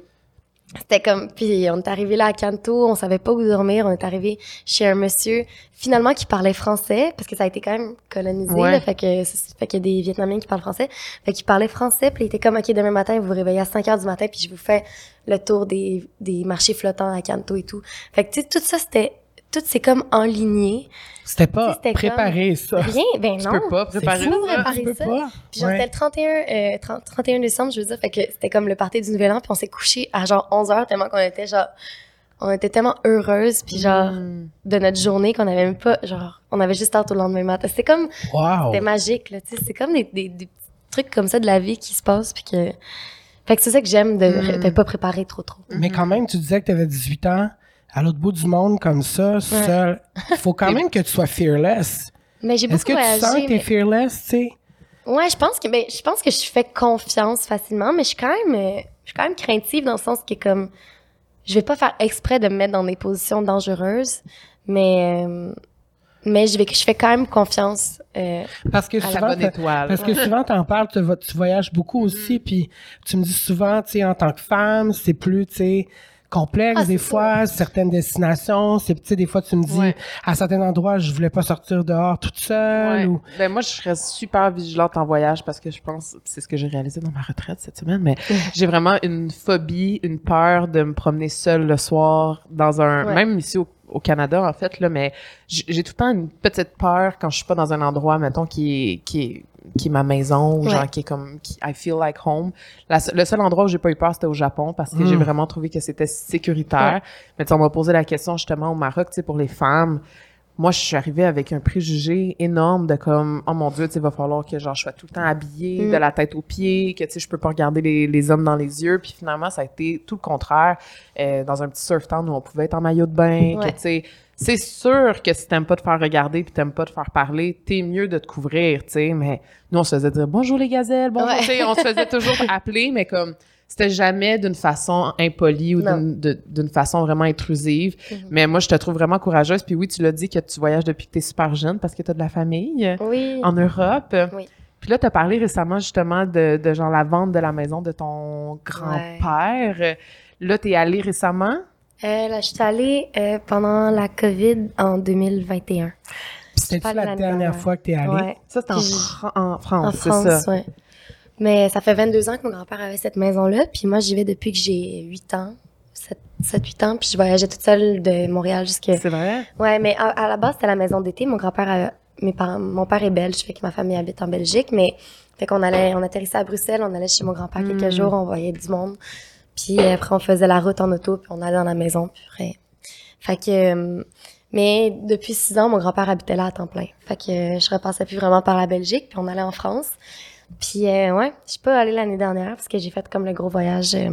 c'était comme, puis on est arrivé là à Kanto, on savait pas où dormir, on est arrivé chez un monsieur, finalement, qui parlait français, parce que ça a été quand même colonisé, Ouais. là, fait que, fait qu'il y a des Vietnamiens qui parlent français. Fait qu'il parlait français, puis il était comme, OK, demain matin, vous vous réveillez à 5 heures du matin, puis je vous fais le tour des, des marchés flottants à Kanto et tout. Fait que, tu sais, tout ça, c'était, tout c'est comme enligné. C'était pas préparé, ça. Rien, ben Tu non. peux pas préparer fou, ça. préparer tu peux pas. Puis genre, Ouais. c'était le 31, euh, 30 31 décembre, je veux dire, fait que c'était comme le party du Nouvel An, puis on s'est couché à genre 11 heures, tellement qu'on était genre, on était tellement heureuses, puis genre, Mm. de notre journée qu'on avait même pas, genre, on avait juste hâte au lendemain matin. C'était comme, Wow. c'était magique, là, tu sais, c'est comme des, des, trucs comme ça de la vie qui se passent, puis que, fait que c'est ça que j'aime de, Mm. de pas préparer trop trop. Mais quand même, tu disais que tu avais 18 ans, à l'autre bout du monde, comme ça, seul. Il faut quand *laughs* même que tu sois fearless. Mais j'ai Est-ce beaucoup que tu voyagé. sens que tu es mais- fearless, tu sais? Ouais, je pense que ben je pense que je fais confiance facilement, mais je suis quand même euh, je suis quand même craintive dans le sens que comme je vais pas faire exprès de me mettre dans des positions dangereuses, mais euh, mais je vais je fais quand même confiance. euh, Parce que À la souvent, bonne étoile. parce que souvent, t'en parles, tu, tu voyages beaucoup aussi, puis tu me dis souvent, tu sais, en tant que femme, c'est plus, tu sais, complexe Ah, des fois, certaines destinations, c'est, tu sais, des fois, tu me dis, Ouais. à certains endroits, je voulais pas sortir dehors toute seule, Ouais. ou... Ben moi, je serais super vigilante en voyage parce que je pense, c'est ce que j'ai réalisé dans ma retraite cette semaine, mais j'ai vraiment une phobie, une peur de me promener seule le soir dans un, Ouais. même ici au, au Canada en fait là, mais j'ai tout le temps une petite peur quand je suis pas dans un endroit, mettons qui est qui est qui est ma maison ou Ouais. genre qui est comme qui, I feel like home. La le seul endroit où j'ai pas eu peur c'était au Japon parce que j'ai vraiment trouvé que c'était sécuritaire. Mais tu sais, on m'a posé la question justement au Maroc, tu sais pour les femmes moi, je suis arrivée avec un préjugé énorme de comme, oh mon Dieu, tu sais, il va falloir que genre, je sois tout le temps habillée, Mm. de la tête aux pieds, que tu sais, je peux pas regarder les, les hommes dans les yeux. Puis finalement, ça a été tout le contraire. Euh, dans un petit surf town où on pouvait être en maillot de bain, que Ouais. tu sais, c'est sûr que si t'aimes pas te faire regarder puis t'aimes pas te faire parler, t'es mieux de te couvrir, tu sais. Mais nous, on se faisait dire bonjour les gazelles, bonjour, Ouais. tu sais, on se faisait toujours *laughs* appeler, mais comme c'était jamais d'une façon impolie ou d'une façon vraiment intrusive. Mhm. Mais moi, je te trouve vraiment courageuse. Puis oui, tu l'as dit que tu voyages depuis que tu es super jeune parce que tu as de la famille Oui. en Europe. Oui. Puis là, tu as parlé récemment justement de, de genre la vente de la maison de ton grand-père. Là, tu es allé récemment? Euh, là, je suis allée euh, pendant la COVID en 2021 C'était pas la dernière dernière. fois que t'es allé? Ouais. Ça, c'est en, Puis- Fran- en En France, c'est France, ça. ouais. Mais ça fait 22 ans que mon grand-père avait cette maison-là, puis moi, j'y vais depuis que j'ai 8 ans, 7-8 ans, puis je voyageais toute seule de Montréal jusqu'à... C'est vrai? Ouais, mais à, à la base, c'était la maison d'été. Mon grand-père, a- mes parents, mon père est belge, fait que ma famille habite en Belgique, mais fait qu'on allait, on atterrissait à Bruxelles, on allait chez mon grand-père quelques Mm. jours, on voyait du monde, puis après on faisait la route en auto, puis on allait dans la maison, puis après, fait que, euh, mais depuis six ans, mon grand-père habitait là à temps plein, fait que euh, je repassais plus vraiment par la Belgique, puis on allait en France, puis euh, ouais, je suis pas allée l'année dernière parce que j'ai fait comme le gros voyage euh,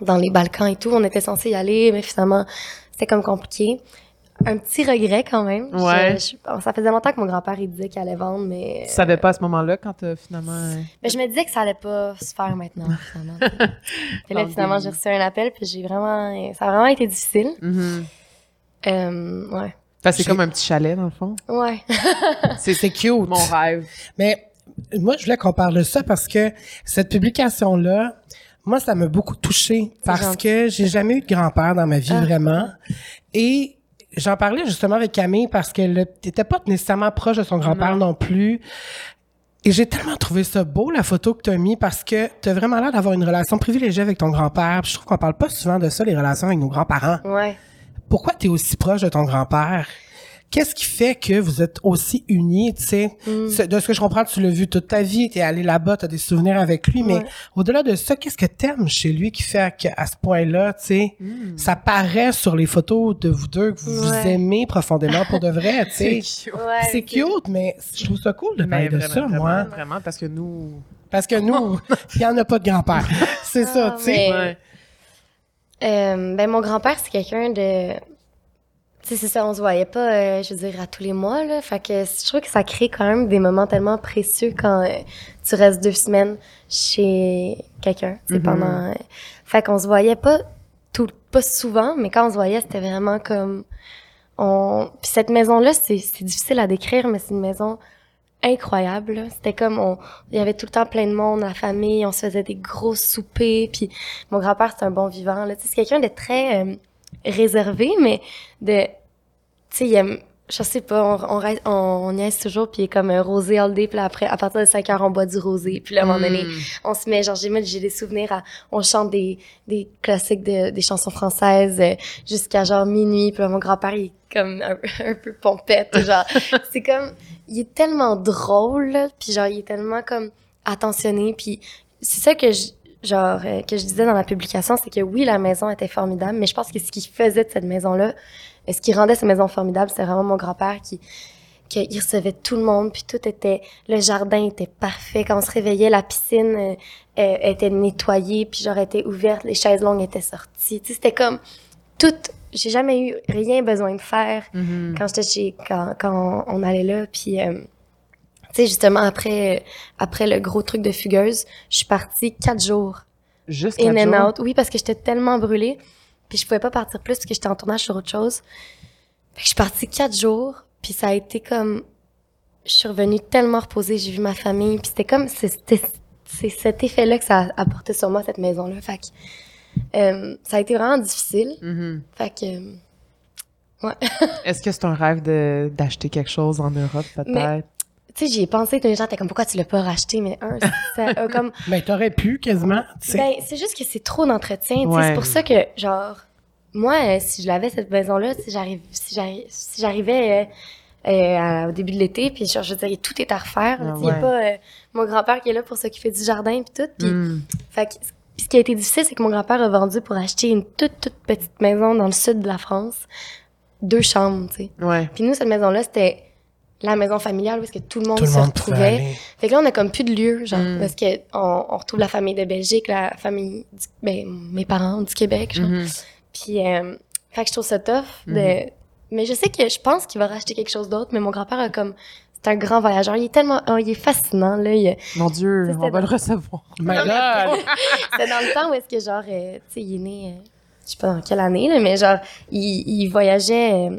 dans les Balkans et tout, on était censé y aller, mais finalement c'était comme compliqué un petit regret quand même. Ouais. je- bon, ça faisait longtemps que mon grand-père il disait qu'il allait vendre, mais. Tu savais pas à ce moment-là quand finalement... Mais je me disais que ça allait pas se faire maintenant, *laughs* finalement. puis là, finalement, j'ai reçu un appel, puis j'ai vraiment. Ça a vraiment été difficile. Mhm. Euh, ouais. C'est comme un petit chalet, dans le fond. Ouais. *laughs* C'est C'est cute. mon rêve. Mais moi, je voulais qu'on parle de ça parce que cette publication-là, moi, ça m'a beaucoup touchée parce que j'ai jamais eu de grand-père dans ma vie, Ah. vraiment. Et j'en parlais justement avec Camille parce qu'elle n'était pas nécessairement proche de son grand-père non. plus. Et j'ai tellement trouvé ça beau, la photo que tu as mis, parce que tu as vraiment l'air d'avoir une relation privilégiée avec ton grand-père. Je trouve qu'on parle pas souvent de ça, les relations avec nos grands-parents. Ouais. Pourquoi tu es aussi proche de ton grand-père? Qu'est-ce qui fait que vous êtes aussi unis, tu sais? Mm. De ce que je comprends, tu l'as vu toute ta vie, t'es allé là-bas, t'as des souvenirs avec lui, mais au-delà de ça, qu'est-ce que t'aimes chez lui qui fait qu'à ce point-là, tu sais, Mm. ça paraît sur les photos de vous deux que vous vous aimez profondément pour de vrai, tu *laughs* sais? cute. Ouais, C'est cute, mais je trouve ça cool de parler de ça, vraiment, moi. Vraiment, parce que nous. Parce que nous, *laughs* il n'y en a pas de grand-père. *laughs* C'est ça, Ah, tu sais. mais- Ouais. Euh, ben, mon grand-père, c'est quelqu'un de. Sais, c'est ça, on se voyait pas, euh, je veux dire, à tous les mois, là. Fait que je trouve que ça crée quand même des moments tellement précieux quand euh, tu restes deux semaines chez quelqu'un, tu sais, Mhm. pendant. euh, Fait qu'on se voyait pas tout, pas souvent, mais quand on se voyait, c'était vraiment comme. On... Puis cette maison-là, c'est c'est difficile à décrire, mais c'est une maison incroyable. C'était comme on, il y avait tout le temps plein de monde, la famille, on se faisait des gros soupers. Puis mon grand-père, c'est un bon vivant. Là. Tu sais, C'est quelqu'un de très euh, réservé, mais de, tu sais, je sais pas, on, on, reste- on, on toujours, puis il est comme un rosé all day, puis après, à partir de 5 heures, on boit du rosé. Puis là, à un moment donné, Mm. on se met, genre, j'ai j'ai des souvenirs à, on chante des, des classiques de, des chansons françaises euh, jusqu'à genre minuit. Puis là, mon grand-père, il est comme un, *laughs* un peu pompette, genre, *laughs* c'est comme, il est tellement drôle, puis genre, il est tellement comme attentionné, puis c'est ça que je, genre, euh, que je disais dans la publication, c'est que oui, la maison était formidable, mais je pense que ce qui faisait de cette maison-là, euh, ce qui rendait cette maison formidable, c'est vraiment mon grand-père qui, qu'il recevait tout le monde, puis tout était, le jardin était parfait. Quand on se réveillait, la piscine euh, euh, était nettoyée, puis genre était ouverte, les chaises longues étaient sorties. Tu sais, c'était comme tout. J'ai jamais eu rien besoin de faire Mhm. quand j'étais chez, quand, quand on, on allait là, puis euh, tu sais justement après après le gros truc de fugueuse, je suis partie quatre jours Juste in quatre and jours? out. Oui, parce que j'étais tellement brûlée. Puis je pouvais pas partir plus parce que j'étais en tournage sur autre chose. Fait que je suis partie quatre jours. Puis ça a été comme... Je suis revenue tellement reposée. J'ai vu ma famille. Puis c'était comme... C'était c'est cet effet-là que ça a apporté sur moi, cette maison-là. Fait que... euh, ça a été vraiment difficile. Mhm. Fait que... euh, *laughs* Est-ce que c'est un rêve de d'acheter quelque chose en Europe, peut-être? Tu sais, j'y ai pensé. Les gens étaient comme, pourquoi tu l'as pas racheté? Mais un, ça a comme... *laughs* Ben, t'aurais pu quasiment, tu sais. Ben, c'est juste que c'est trop d'entretien. Ouais. C'est pour ça que, genre, moi, euh, si je l'avais, cette maison-là, si j'arrive, si j'arri- si j'arrivais euh, euh, au début de l'été, puis genre, je veux dire, tout est à refaire. Ah Il y a ouais. pas euh, mon grand-père qui est là pour s'occuper du jardin puis tout. Puis, Mm. fait que, puis ce qui a été difficile, c'est que mon grand-père a vendu pour acheter une toute, toute petite maison dans le sud de la France. Deux chambres, tu sais. Ouais. Puis nous, cette maison-là, c'était la maison familiale où est-ce que tout le monde Tout le se monde retrouvait. aller. Fait que là, on a comme plus de lieu, genre, Mm. parce que on, on retrouve la famille de Belgique, la famille, du, ben, mes parents du Québec, genre. Mhm. Puis, euh, fait que je trouve ça tough de... Mhm. Mais je sais que je pense qu'il va racheter quelque chose d'autre, mais mon grand-père a comme... C'est un grand voyageur. Il est tellement... oh, il est fascinant, là. Il, Mon Dieu, on va dans- le recevoir. *laughs* My God! *laughs* C'était dans le temps où est-ce que, genre, euh, tu sais, il est né... euh, je sais pas dans quelle année, là, mais genre, il, il voyageait...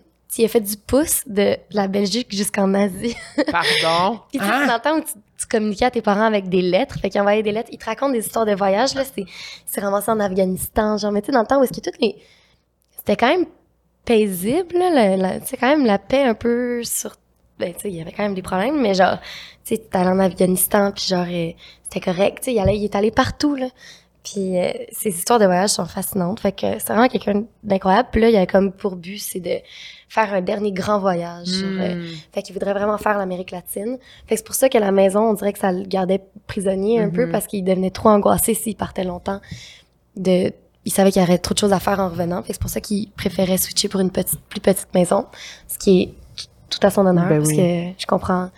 il a fait du pouce de la Belgique jusqu'en Asie. *laughs* Pardon? Puis tu sais, Ah. dans le temps où tu, tu communiquais à tes parents avec des lettres, fait qu'ils envoyaient des lettres, ils te racontent des histoires de voyage, là, c'est, c'est ramassé en Afghanistan, genre, mais tu sais, dans le temps où est-ce que toutes les... C'était quand même paisible, là, la- la- tu sais, quand même la paix un peu sur... Ben, tu sais, il y avait quand même des problèmes, mais genre, tu sais, allé en Afghanistan, puis genre, euh, c'était correct, tu sais, il, allait- il est allé partout, là. Puis euh, ces histoires de voyage sont fascinantes, fait que c'est vraiment quelqu'un d'incroyable. Puis là, il y a comme pour but, c'est de faire un dernier grand voyage euh, Mm. fait qu'il voudrait vraiment faire l'Amérique latine. Fait que c'est pour ça que la maison, on dirait que ça le gardait prisonnier un peu Mhm. parce qu'il devenait trop angoissé s'il partait longtemps. De, il savait qu'il y aurait trop de choses à faire en revenant. Fait que c'est pour ça qu'il préférait switcher pour une petite, plus petite maison. Ce qui est tout à son honneur Ben parce oui. que je comprends.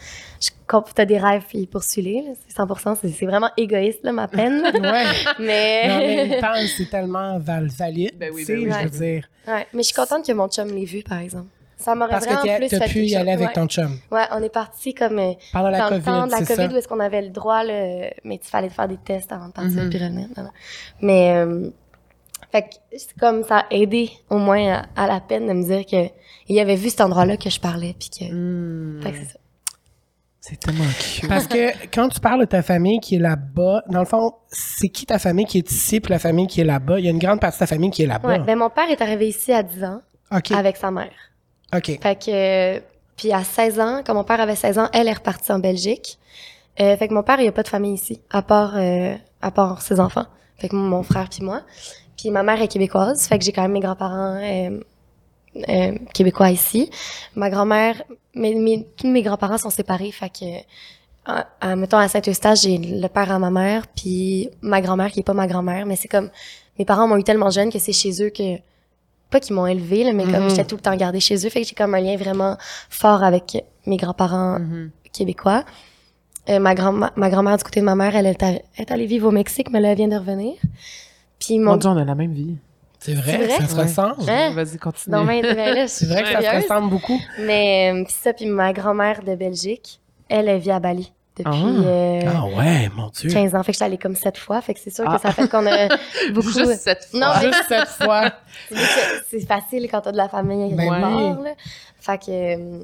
Je comprends, t'as des rêves puis poursuis-les, là, c'est 100%. C'est, c'est vraiment égoïste, là, ma peine. *laughs* Ouais. Mais en mais, c'est tellement val- valide, Ben oui, tu ben oui, je veux dire. ouais, mais je suis contente que mon chum l'ait vu, par exemple. Ça m'aurait Parce vraiment que t'as fait pu y aller avec ouais. ton chum. Ouais, on est parti comme euh, Pendant la dans COVID, le temps de la COVID ça. où est-ce qu'on avait le droit, là, mais il fallait faire des tests avant de partir puis revenir. non, non. Mais, euh, fait que c'est comme ça a aidé au moins à, à la peine de me dire que il avait vu cet endroit-là que je parlais puis que. Mm. Fait que c'est ça. C'est tellement cute. Parce que quand tu parles de ta famille qui est là-bas, dans le fond, c'est qui ta famille qui est ici puis la famille qui est là-bas? Il y a une grande partie de ta famille qui est là-bas. Ouais, ben mon père est arrivé ici à 10 ans avec sa mère. OK. Fait que, puis à 16 ans, quand mon père avait 16 ans, elle est repartie en Belgique. Euh, fait que mon père, il a pas de famille ici, à part, euh, à part ses enfants. Fait que mon frère puis moi. Puis ma mère est québécoise, fait que j'ai quand même mes grands-parents, euh, euh, québécois ici. Ma grand-mère, mes, mes, tous mes grands-parents sont séparés, fait que, à, à- mettons, à Saint-Eustache, j'ai le père à ma mère, puis ma grand-mère qui est pas ma grand-mère, mais c'est comme, mes parents m'ont eu tellement jeune que c'est chez eux que, pas qu'ils m'ont élevée, là, mais comme Mhm. j'étais tout le temps gardée chez eux, fait que j'ai comme un lien vraiment fort avec mes grands-parents Mhm. québécois. Euh, ma grand ma grand-mère du côté de ma mère, elle est, allée vivre au Mexique, mais là, elle vient de revenir. Puis mon Mon Dieu, on a la même vie. C'est vrai, ça se Ouais. ressemble. Hein? Vas-y, continue. non, mais, ben là, je C'est vrai que ça se ressemble beaucoup. Mais euh, puis ça, puis ma grand-mère de Belgique, elle, elle vit à Bali depuis Ah. euh, Ah ouais, mon Dieu. 15 ans. Fait que je suis allée comme sept fois. Fait que c'est sûr Ah. que ça fait qu'on a *laughs* beaucoup... Juste cette fois. Non, mais- Juste cette *laughs* fois. C'est facile quand t'as de la famille Ben là. Fait que... euh,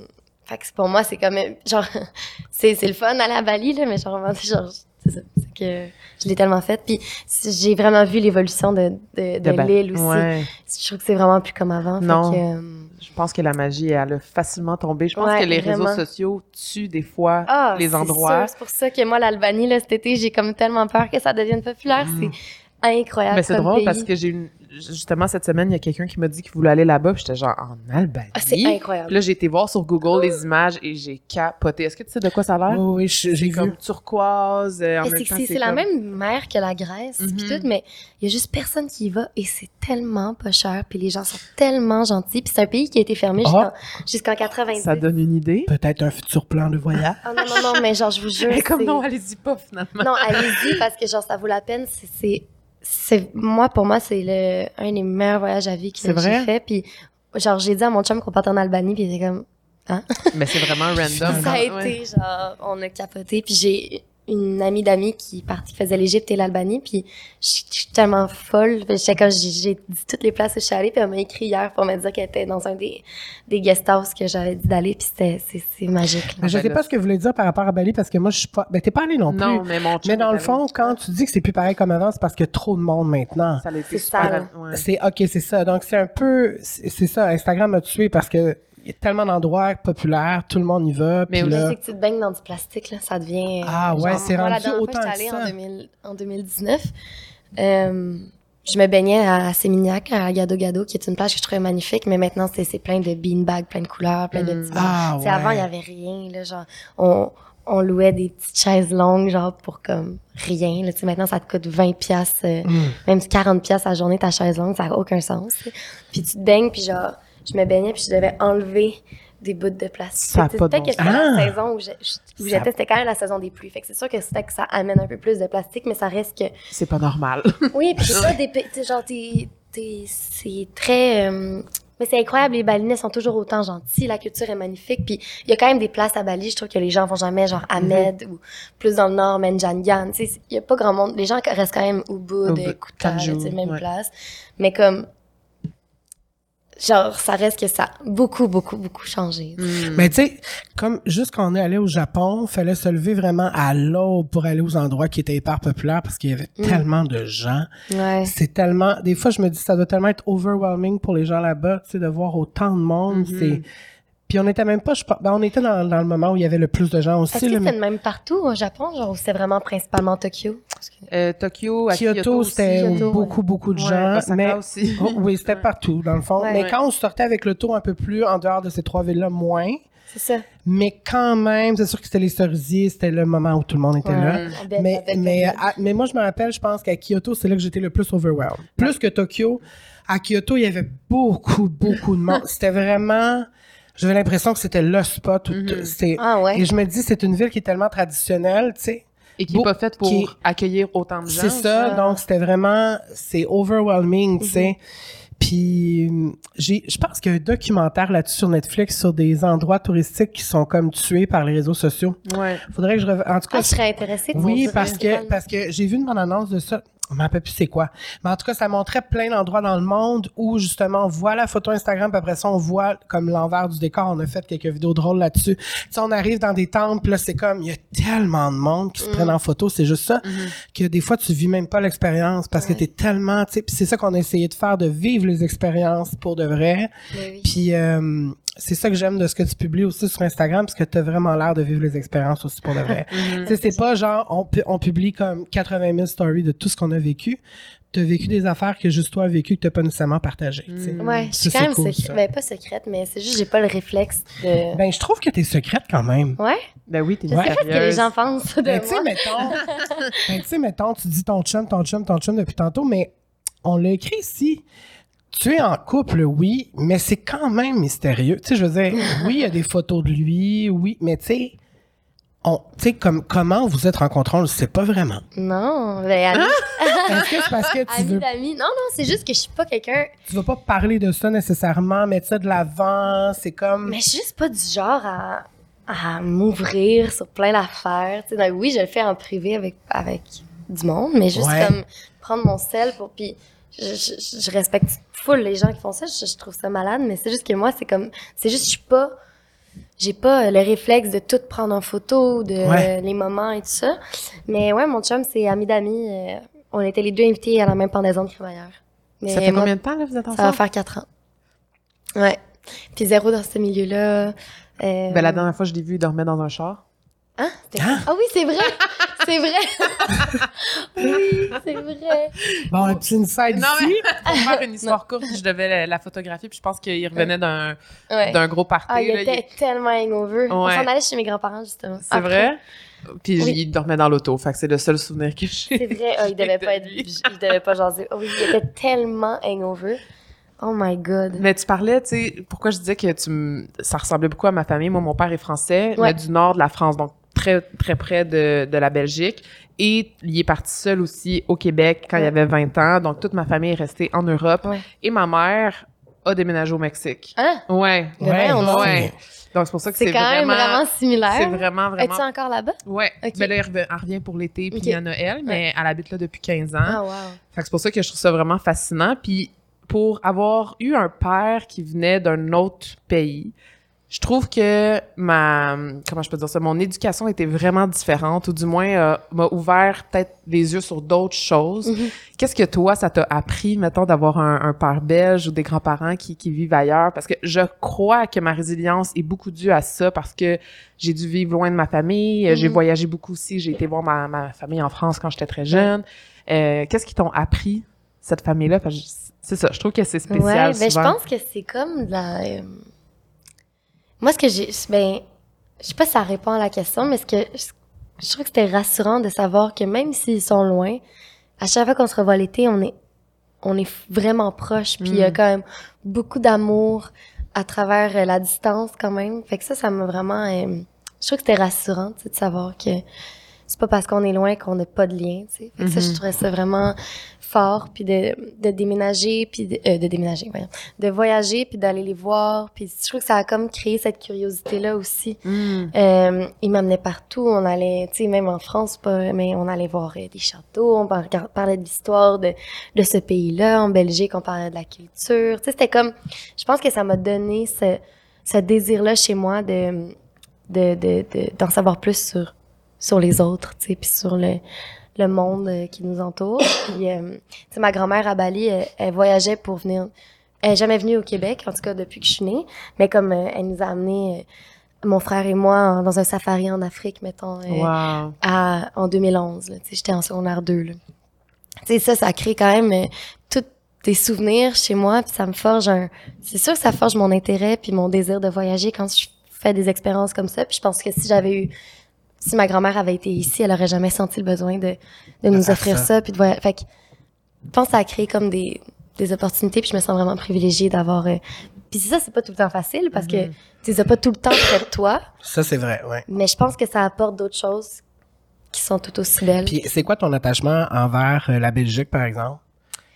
Fait que pour moi, c'est comme... euh, Genre, *laughs* c'est c'est le fun aller à Bali, là, mais genre, vraiment, genre c'est ça. C'est que je l'ai tellement fait. Puis j'ai vraiment vu l'évolution de, de, de, De ba- l'île aussi. Ouais. Je trouve que c'est vraiment plus comme avant. Fait Non. que, euh, Je pense que la magie, elle a facilement tombé. Je pense Ouais, que les vraiment. réseaux sociaux tuent des fois Ah, les endroits. C'est pour ça que moi, l'Albanie, cet été, j'ai comme tellement peur que ça devienne populaire. Mm. C'est incroyable. Mais c'est drôle pays. parce que j'ai une... justement cette semaine, il y a quelqu'un qui m'a dit qu'il voulait aller là-bas. puis J'étais genre en Albanie? Ah, c'est Puis incroyable. là, j'ai été voir sur Google les images et j'ai capoté. Est-ce que tu sais de quoi ça a l'air? Oui, j'ai comme vu. turquoise. euh, en Mais c'est la même mer que la Grèce, puis Mhm. tout, mais il y a juste personne qui y va et c'est tellement pas cher, puis les gens sont tellement gentils, puis c'est un pays qui a été fermé Ah. jusqu'en jusqu'en 90. Ça donne une idée? Peut-être un futur plan de voyage. Ah non, non, non, mais genre, je vous *laughs* jure. Mais comme non, allez-y pas finalement. Non, allez-y parce que genre ça vaut la peine. C'est, c'est, moi pour moi c'est le un des meilleurs voyages à vie que j'ai fait. Puis genre j'ai dit à mon chum qu'on partait en Albanie puis il était comme Mais c'est vraiment random. *laughs* ça a Ouais. été genre on a capoté puis j'ai une amie d'amis qui qui faisait l'Égypte et l'Albanie puis je suis tellement folle Puis j'étais comme j'ai, dit toutes les places où je suis allée puis elle m'a écrit hier pour me dire qu'elle était dans un des des guest house que j'avais dit d'aller puis c'était c'est, c'est magique là. Mais je ben sais pas ce que vous voulez dire par rapport à Bali parce que moi, je suis pas. Ben, t'es pas allé non plus. Non, mais mon mais dans le fond, quand tu dis que c'est plus pareil comme avant, c'est parce qu'il y a trop de monde maintenant. ça C'est ouais. OK, c'est ça. Donc, c'est un peu. C'est c'est ça. Instagram m'a tué parce que il y a tellement d'endroits populaires, tout le monde y va. Mais aussi là, c'est que tu te baignes dans du plastique, là, ça devient... Ah ouais, c'est rendu fois, autant j'étais que allée ça. en, 2000 en 2019. euh, je me baignais à Sémignac, à Gado Gado, qui est une plage que je trouvais magnifique, mais maintenant, c'est plein de beanbags, plein de couleurs, plein de Mm. petits Ah, Tu sais, Avant, il y ouais. avait rien, là, genre, on, on louait des petites chaises longues, genre, pour comme rien, là, maintenant, ça te coûte 20 piastres, euh, Mm. même 40 piastres à la journée, ta chaise longue, ça n'a aucun sens. Puis tu te baignes, puis genre, je me baignais, puis je devais enlever des bouts de plastique. Ça pas de bon que c'était sens. la saison où j'étais, c'était quand même la saison des pluies. Fait que c'est sûr que c'était que ça amène un peu plus de plastique, mais ça reste que... C'est pas normal. *laughs* Oui, puis c'est pas des... *laughs* genre, t'es... t'es- c'est très... euh, Mais c'est incroyable, les Balinais sont toujours autant gentils, la culture est magnifique, puis il y a quand même des places à Bali, je trouve que les gens vont jamais, genre Ahmed, ou plus dans le nord, Menjangan, il y a pas grand monde, les gens restent quand même Ubud, Ubud, Kuta, Tanjung, tu sais, même ouais. place, mais comme, genre, ça reste que ça a beaucoup, beaucoup, beaucoup changé. Mm. Mais tu sais, comme juste quand on est allé au Japon, fallait se lever vraiment à l'aube pour aller aux endroits qui étaient hyper populaires parce qu'il y avait Mm. tellement de gens. Ouais. C'est tellement. Des fois, je me dis, ça doit tellement être overwhelming pour les gens là-bas, tu sais, de voir autant de monde. Mhm. C'est. Puis on était même pas, je pense- ben on était dans, dans le moment où il y avait le plus de gens Est-ce aussi. que là, c'est mais le même partout au Japon, genre, ou c'est vraiment principalement Tokyo? Que- Euh, Tokyo, à Kyoto, Kyoto, aussi. c'était Kyoto, beaucoup, beaucoup de Ouais, gens. Osaka mais aussi. *laughs* Oh, oui, c'était Ouais. partout, dans le fond. Ouais. mais Ouais. quand on sortait avec le tour un peu plus en dehors de ces trois villes-là, moins. C'est ça. Mais quand même, c'est sûr que c'était les cerisiers, c'était le moment où tout le monde était là. Ouais, belle- Mais, belle mais, à- mais moi, je me rappelle, je pense qu'à Kyoto, c'est là que j'étais le plus overwhelmed. Plus que Tokyo. À Kyoto, il y avait beaucoup, beaucoup de monde. *laughs* C'était vraiment... J'avais l'impression que c'était le spot. Où Mhm. c'est- Ah ouais? Et je me dis, c'est une ville qui est tellement traditionnelle, tu sais. Et qui n'est pas faite pour qui- accueillir autant de gens. C'est ça, ça. donc c'était vraiment, c'est overwhelming, tu sais. Puis hum, j'ai, je pense qu'il y a un documentaire là-dessus sur Netflix sur des endroits touristiques qui sont comme tués par les réseaux sociaux. Ouais. Faudrait que je rev- en tout cas, Ah, je serais intéressée de oui, voir parce ça, que parce que j'ai vu une bande-annonce de ça. Je me rappelle plus c'est quoi. Mais en tout cas, ça montrait plein d'endroits dans le monde où justement on voit la photo Instagram, puis après ça on voit comme l'envers du décor. On a fait quelques vidéos drôles là-dessus. Tu sais, on arrive dans des temples, c'est comme il y a tellement de monde qui se Mm. prennent en photo. C'est juste ça que des fois tu vis même pas l'expérience parce que t'es tellement, tu sais, c'est ça qu'on a essayé de faire, de vivre les expériences pour de vrai. Puis euh, c'est ça que j'aime de ce que tu publies aussi sur Instagram, parce que tu as vraiment l'air de vivre les expériences aussi pour de vrai. Mhm. *laughs* Tu sais, c'est pas genre, on, pu- on publie comme 80 000 stories de tout ce qu'on a vécu. Tu as vécu des affaires que juste toi as vécu que tu pas nécessairement partagées. tu. Mm. Ouais, je suis quand c'est même cool, secrète. Ben, pas secrète, mais c'est juste, j'ai pas le réflexe de. Ben, je trouve que t'es secrète quand même. ouais? Ben oui, t'es Je sais pas ce que les sérieuse. gens pensent de Ben, tu sais, moi. mettons, *laughs* ben, tu sais, mettons, tu dis ton chum, ton chum, ton chum depuis tantôt, mais on l'a écrit ici. Tu es en couple, oui, mais c'est quand même mystérieux. Tu sais, je veux dire, *laughs* oui, il y a des photos de lui, oui, mais tu sais, on, tu sais, comme, comment vous êtes rencontrés, on le sait pas vraiment. Non, ben, ami, *laughs* Est-ce que c'est parce que tu veux, d'amis. Non, non, c'est juste que je suis pas quelqu'un. tu veux pas parler de ça nécessairement, mettre ça de l'avant, c'est comme, Mais je suis juste pas du genre à, à m'ouvrir sur plein d'affaires. Tu sais, donc, oui, je le fais en privé avec, avec du monde, mais juste Ouais. comme prendre mon sel pour. Puis je, je, je respecte full les gens qui font ça. Je, je trouve ça malade, mais c'est juste que moi, c'est comme. C'est juste, je suis pas. J'ai pas euh, le réflexe de tout prendre en photo, de Ouais. euh, les moments et tout ça. Mais ouais, mon chum, c'est ami d'amis. euh, on était les deux invités à la même pendaison de crémaillère. Mais Ça fait moi, combien de temps, là, vous êtes ça va ensemble? faire quatre ans. Ouais. Puis zéro dans ce milieu-là. Euh, Ben, la dernière fois, je l'ai vu, il dormait dans un char. Hein? Hein? Ah oui, c'est vrai! c'est vrai! *laughs* oui, c'est vrai. bon, un petit inside Non, ici. Pour faire une *laughs* histoire courte, je devais la, la photographier, puis je pense qu'il revenait d'un Ouais. d'un gros party. Ah, il là, était tellement hangover. On Ouais. s'en allait chez mes grands-parents, justement. C'est vrai? Puis Oui. il dormait dans l'auto, fait que c'est le seul souvenir que j'ai. C'est vrai. Ah, il devait de *laughs* pas être. Il devait pas jaser. Oh oui, il était tellement hangover. Oh my god. Mais tu parlais, tu sais, pourquoi je disais que tu ça ressemblait beaucoup à ma famille. Moi, mon père est français, Ouais. mais du nord de la France, donc très, très près de, de la Belgique. Et il est parti seul aussi au Québec quand il Ouais. avait 20 ans. Donc, toute ma famille est restée en Europe. Ouais. Et ma mère a déménagé au Mexique. Hein? Ouais. Donc. Ouais. Donc, c'est pour ça que C'est c'est quand même vraiment C'est similaire. vraiment, vraiment. Es-tu encore là-bas? Ouais. Ok. Mais là, elle revient- pour l'été puis Ok. à Noël, mais elle habite là depuis 15 ans. Ah, wow. Fait que c'est pour ça que je trouve ça vraiment fascinant. Puis pour avoir eu un père qui venait d'un autre pays, je trouve que ma comment je peux dire ça, mon éducation était vraiment différente, ou du moins euh, m'a ouvert peut-être les yeux sur d'autres choses. Mhm. Qu'est-ce que toi, ça t'a appris, mettons, d'avoir un, un père belge ou des grands-parents qui, qui vivent ailleurs? Parce que je crois que ma résilience est beaucoup due à ça, parce que j'ai dû vivre loin de ma famille, euh, j'ai Mhm. voyagé beaucoup aussi, j'ai été voir ma, ma famille en France quand j'étais très jeune. Euh, Qu'est-ce qu'ils t'ont appris, cette que je- C'est ça, je trouve que c'est spécial Ouais, ben je pense que c'est comme de la. euh, Moi, ce que j'ai. Ben, je sais pas si ça répond à la question, mais ce que je, trouve que c'était rassurant de savoir que même s'ils sont loin, à chaque fois qu'on se revoit l'été, on est, on est vraiment proches. Puis il y a Mm. quand même beaucoup d'amour à travers euh, la distance quand même. Fait que ça, ça m'a vraiment. euh, je trouve que c'était rassurant, tu sais, de savoir que c'est pas parce qu'on est loin qu'on n'a pas de lien, tu sais. Fait que ça, je Mhm. trouvais ça vraiment fort, puis de, de déménager, puis de, euh, de déménager, voyons, de voyager, puis d'aller les voir, puis je trouve que ça a comme créé cette curiosité-là aussi. Mm. Euh, ils m'amenaient partout, on allait, tu sais, même en France, pas, mais on allait voir euh, des châteaux, on par- parlait de l'histoire de, de ce pays-là, en Belgique, on parlait de la culture, tu sais, c'était comme, je pense que ça m'a donné ce, ce désir-là chez moi de, de, de, de- d'en savoir plus sur, sur les autres, tu sais, puis sur le, le monde euh, qui nous entoure. Puis, euh, tu sais, ma grand-mère à Bali, elle, elle voyageait pour venir. Elle est jamais venue au Québec, en tout cas depuis que je suis née. Mais comme euh, elle nous a amenés, mon frère et moi, dans un safari en Afrique, mettons, Wow. à, en 2011. là. Tu sais, J'étais en secondaire 2. Là. Tu sais, ça, ça crée quand même tous des souvenirs chez moi, puis ça me forge un... C'est sûr que ça forge mon intérêt puis mon désir de voyager quand je fais des expériences comme ça. Puis je pense que si j'avais eu... Si ma grand-mère avait été ici, elle aurait jamais senti le besoin de, de nous offrir ça. ça. puis de Fait que je pense que ça a créé comme des, des opportunités, puis je me sens vraiment privilégiée d'avoir... euh, Puis ça, c'est pas tout le temps facile, parce que Mhm. tu les as pas tout le temps près de toi, Ça, c'est vrai, ouais. mais je pense que ça apporte d'autres choses qui sont tout aussi belles. Puis c'est quoi ton attachement envers euh, la Belgique, par exemple?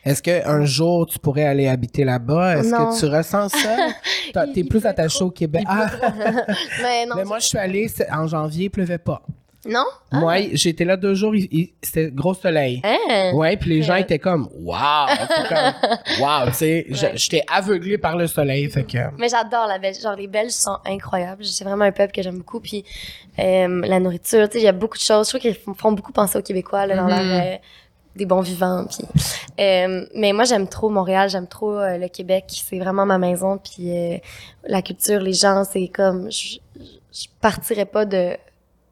Est-ce qu'un jour, tu pourrais aller habiter là-bas? Est-ce que tu ressens ça? *laughs* T'es plus attaché au Québec. Ah! *laughs* mais non. Mais moi, je suis allée en janvier, il pleuvait pas. Non? Ah. Moi, j'étais là deux jours, c'était gros soleil. Hein? Ouais, puis les gens étaient comme comme, wow, tu sais, j'étais aveuglé par le soleil. Fait que. Mais j'adore la Belgique. Genre, les Belges sont incroyables. C'est vraiment un peuple que j'aime beaucoup. Puis, euh, la nourriture, tu sais, il y a beaucoup de choses. Je trouve qu'ils font- beaucoup penser aux Québécois, là, dans Mhm. leur, euh, des bons vivants. Puis, euh, mais moi, j'aime trop Montréal, j'aime trop euh, le Québec. C'est vraiment ma maison. Puis euh, la culture, les gens, c'est comme... Je, je partirais pas de,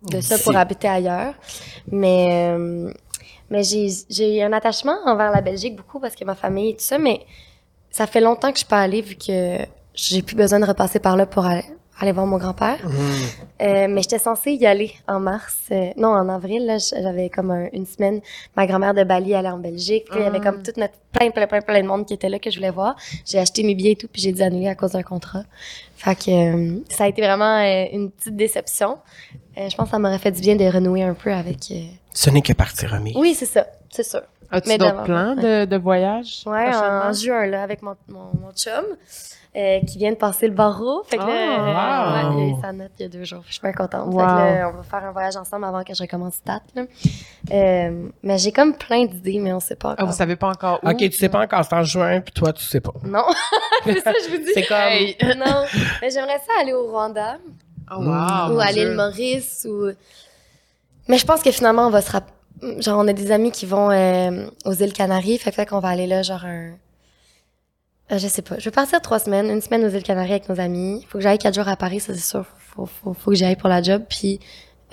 de ça pour habiter ailleurs. Mais, euh, mais j'ai j'ai un attachement envers la Belgique beaucoup parce que ma famille et tout ça. Mais ça fait longtemps que je suis pas allée vu que j'ai plus besoin de repasser par là pour aller, aller voir mon grand-père. Euh, mais j'étais censée y aller en mars, euh, non en avril. Là, j'avais comme un- une semaine. Ma grand-mère de Bali allait en Belgique. Puis il y avait comme toute notre plein, plein, plein, plein de monde qui était là que je voulais voir. J'ai acheté mes billets et tout, puis j'ai dû annuler à cause d'un contrat. Fait que euh, ça a été vraiment euh, une petite déception. Euh, je pense que ça m'aurait fait du bien de renouer un peu avec. euh, Ce n'est que partie remise. Oui, c'est ça, c'est sûr. As-tu Mais d'autres plans de, de voyage? Ouais, prochainement? en juin là, avec mon, mon, mon chum. Euh, qui vient de passer le barreau. Fait que là, Oh, wow. ouais, il a eu sa note il y a deux jours. Je suis bien contente. Fait Wow. que là, on va faire un voyage ensemble avant que je recommence stat. Là. Euh, mais j'ai comme plein d'idées, mais on sait pas Ah, encore. vous savez pas encore où? Ok, tu sais pas encore, c'est en juin, puis toi, tu sais pas. Non, *laughs* c'est ça je vous dis. C'est comme. Hey! non, mais j'aimerais ça aller au Rwanda Oh, wow, ou mon à l'île Maurice ou. Mais je pense que finalement on va se rap... genre on a des amis qui vont euh, aux îles Canaries, fait que fait qu'on va aller là genre un. Euh, je sais pas. Je vais partir trois semaines, une semaine aux îles Canaries avec nos amis. Faut que j'aille quatre jours à Paris, ça c'est sûr. Faut, faut, faut que j'y aille pour la job. Puis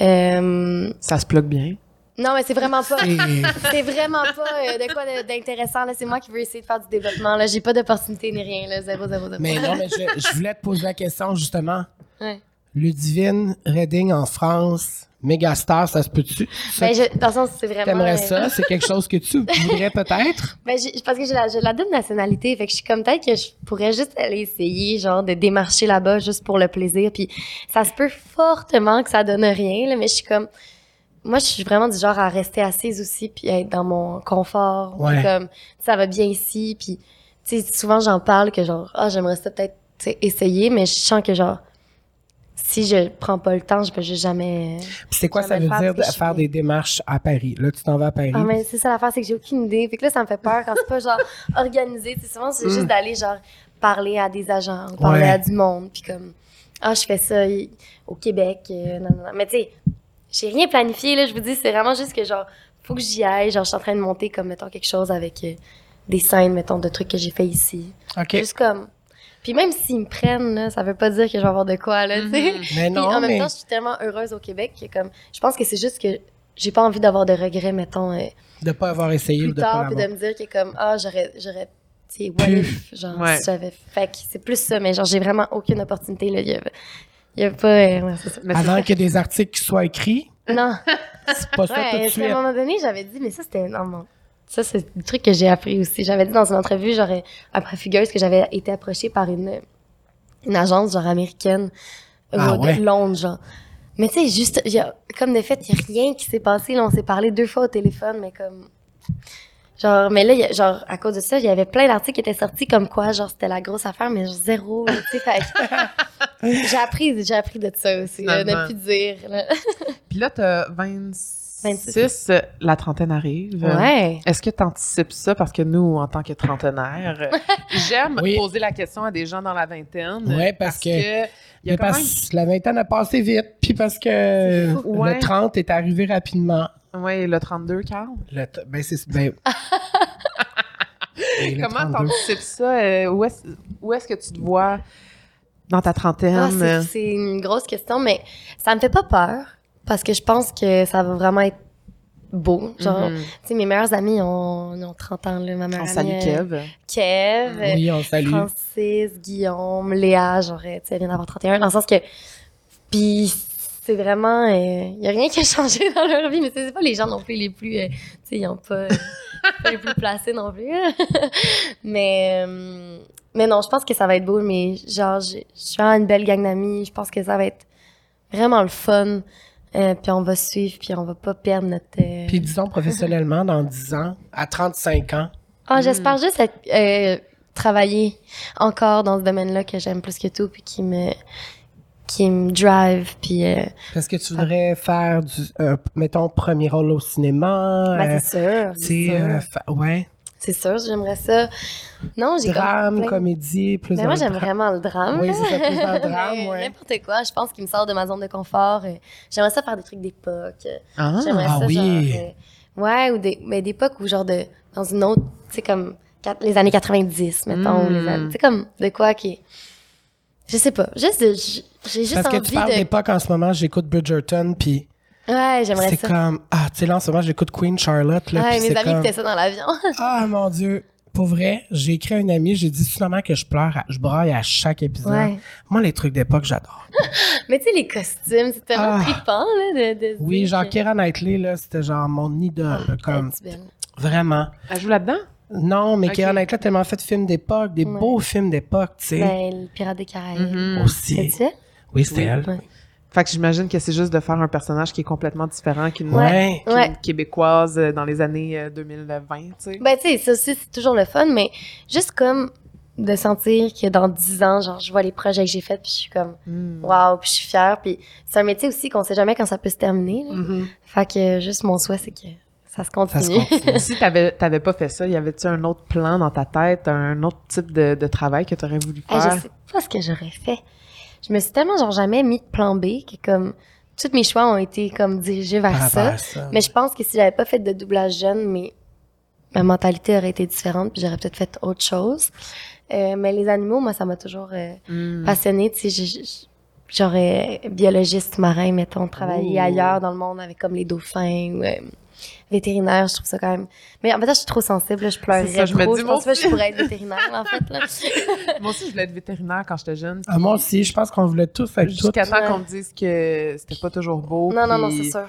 euh, Ça se plug bien. non mais c'est vraiment pas. *laughs* C'est vraiment pas euh, de quoi d'intéressant. C'est moi qui veux essayer de faire du développement. Là, j'ai pas d'opportunité ni rien. Là. Zéro, zéro, zéro. Mais non, mais je, je voulais te poser la question, justement. Ouais. Ludivine Redding en France, méga star, ça se peut-tu? Ben, je- dans le sens, c'est vraiment. T'aimerais euh, ça? C'est quelque chose que tu voudrais peut-être? *laughs* Ben, j'ai- parce que j'ai la, la double nationalité, fait que je suis comme peut-être que je pourrais juste aller essayer, genre, de démarcher là-bas juste pour le plaisir. Puis ça se peut fortement que ça donne rien, là, mais je suis comme, moi, je suis vraiment du genre à rester assise aussi, puis à être dans mon confort. Ouais. Comme, ça va bien ici, puis, tu sais, souvent j'en parle que genre, ah, j'aimerais ça peut-être, essayer, mais je sens que genre, si je prends pas le temps, je peux juste jamais. Puis c'est quoi ça veut dire de faire des démarches à Paris? Là, tu t'en vas à Paris. Ah, mais c'est ça l'affaire, c'est que j'ai aucune idée. Fait que là, ça me fait peur quand c'est pas genre *laughs* organisé. Sais, souvent, c'est juste d'aller genre parler à des agents, parler Mm. Ouais. à du monde, puis comme, ah, je fais ça au Québec. euh, non, non, non. Mais tu sais, j'ai rien planifié, là. Je vous dis, c'est vraiment juste que genre, faut que j'y aille. Genre, je suis en train de monter comme, mettons, quelque chose avec euh, des scènes, mettons, de trucs que j'ai fait ici. OK. Juste comme. Puis même s'ils me prennent, là, ça veut pas dire que je vais avoir de quoi, là, tu sais. Mais Puis non, en même mais temps, je suis tellement heureuse au Québec que comme, je pense que c'est juste que j'ai pas envie d'avoir de regrets, mettons. euh, de pas avoir essayé ou plus de pas tard puis de me dire que comme ah j'aurais j'aurais tu sais what if genre Ouais. si j'avais fait que c'est plus ça mais genre j'ai vraiment aucune opportunité là il y a, il y a pas euh, ouais, ça. Mais Avant qu'il y ait des articles qui soient écrits, non c'est pas ça tout de ouais puis à un moment donné j'avais dit mais ça c'était non. Ça c'est le truc que j'ai appris aussi j'avais dit dans une entrevue genre euh, après Fugueuse que j'avais été approchée par une une agence genre américaine euh, Ah de ouais? Londres genre mais tu sais juste y a comme de fait il y a rien qui s'est passé là on s'est parlé deux fois au téléphone mais comme Genre, mais là, il y a- genre, à cause de ça, il y avait plein d'articles qui étaient sortis comme quoi, genre, c'était la grosse affaire, mais genre, zéro, tu sais, fait que- *laughs* J'ai appris, j'ai appris de ça aussi, là, de Finalement. plus dire, là. Puis là, t'as 26, euh, la trentaine arrive. Ouais. Est-ce que tu anticipes ça? Parce que nous, en tant que trentenaires, *laughs* j'aime Oui. poser la question à des gens dans la vingtaine. Ouais, parce que- il y a Mais quand parce même... que la vingtaine a passé vite, puis parce que. Ouais. le 30 est arrivé rapidement. Oui, le 32, Carl? Le t- ben, c'est... Ben... *laughs* Comment 32. t'anticipes ça? Euh, où est-ce où est-ce que tu te vois dans ta trentaine? Ah, c'est- c'est une grosse question, mais ça me fait pas peur, parce que je pense que ça va vraiment être beau. Genre, Mhm. tu sais, mes meilleurs amis ont, ont 30 ans, là, ma meilleure On salue amie, euh, Kev. Kev, euh, Oui, on salue. Francis, Guillaume, Léa, genre, euh, tu sais, elle vient d'avoir 31, dans le sens que. Puis, c'est vraiment. Il y a rien qui a changé *laughs* dans leur vie, mais c'est c'est pas les gens non plus les plus. euh, tu sais, ils ont pas, euh, pas les plus placés non plus. *laughs* mais. euh, mais non, je pense que ça va être beau, mais genre, j'ai- je suis vraiment une belle gang d'amis. Je pense que ça va être vraiment le fun. Euh, puis on va suivre, puis on va pas perdre notre. euh, Puis disons professionnellement, dans 10 ans, à 35 ans, Ah, j'espère juste être, euh, travailler encore dans ce domaine-là que j'aime plus que tout, puis qui me, qui me drive, puis euh, est-ce que tu voudrais faire du, euh, mettons, premier rôle au cinéma? ben, c'est sûr, tu c'est sais, sûr, euh, fa- ouais, c'est sûr, j'aimerais ça. Non, j'ai drame, plein- comédie, plus Mais moi, j'aime vraiment le drame. Oui, c'est ça, plus dans le *laughs* drame, Mais ouais. N'importe quoi, je pense qu'il me sort de ma zone de confort. J'aimerais ça faire des trucs d'époque. Ah, J'aimerais ah ça, oui. genre, euh, Ouais, ou des, mais d'époque où genre de, dans une autre, tu sais, comme les années 90, mettons, ou les Mm. années, tu sais, comme de quoi qui, je sais pas, juste, de- j'ai juste Parce que tu parles de, d'époque en ce moment, j'écoute Bridgerton, puis ouais, j'aimerais c'est ça. comme, ah, tu sais, là, en ce moment, j'écoute Queen Charlotte, là, ouais, puis mes c'est amis comme, écoutaient ça dans l'avion. *laughs* ah, mon Dieu. Pour vrai, j'ai écrit à une amie, j'ai dit souvent que je pleure, à- je braille à chaque épisode. Ouais. Moi, les trucs d'époque, j'adore. *laughs* mais tu sais, les costumes, c'est tellement Ah. trippant, là, de, Oui, genre que- Keira Knightley, là, c'était genre mon idole, Ah, comme, c'est vraiment. Elle joue là-dedans? Non, mais Ok. Keira Knightley a tellement fait de films d'époque, des Ouais. beaux films d'époque, tu sais, Ben, les Pirates des Caraïbes. Aussi. C'est ça? Oui, c'était Oui. elle. Ouais. Fait que j'imagine que c'est juste de faire un personnage qui est complètement différent qu'une Ouais. québécoise euh, dans les années euh, 2020, tu sais. Ben, tu sais, ça aussi, c'est toujours le fun, mais juste comme de sentir que dans 10 ans, genre, je vois les projets que j'ai faits, puis je suis comme, Mm. waouh, puis je suis fière. Puis c'est un métier aussi qu'on sait jamais quand ça peut se terminer. là. Mhm. Fait que euh, juste mon souhait, c'est que ça se Ça se continue. *laughs* si t'avais t'avais pas fait ça, y avait-tu un autre plan dans ta tête, un autre type de, de travail que t'aurais voulu Hey, faire? je sais pas ce que j'aurais fait. Je me suis tellement, genre, jamais mis de plan B que comme, tous mes choix ont été comme dirigés vers ça. Mais je pense que si j'avais pas fait de doublage jeune, mais ma mentalité aurait été différente, puis j'aurais peut-être fait autre chose. Euh, mais les animaux, moi, ça m'a toujours euh, Mm. passionnée. Tu sais, je- je- j'aurais biologiste marin, mettons, travailler Ouh. ailleurs dans le monde avec comme les dauphins ou euh, vétérinaire. Je trouve ça quand même. Mais en fait, là, je suis trop sensible. Là, je pleurerais C'est ça, je me trop. dis, je pense que pourrais être vétérinaire, en fait. Là. *laughs* Moi aussi, je voulais être vétérinaire quand j'étais jeune. Ah, moi aussi, je pense qu'on voulait tous être. Jusqu'à temps Ouais. qu'on me dise que c'était pas toujours beau. non, non, non, c'est sûr.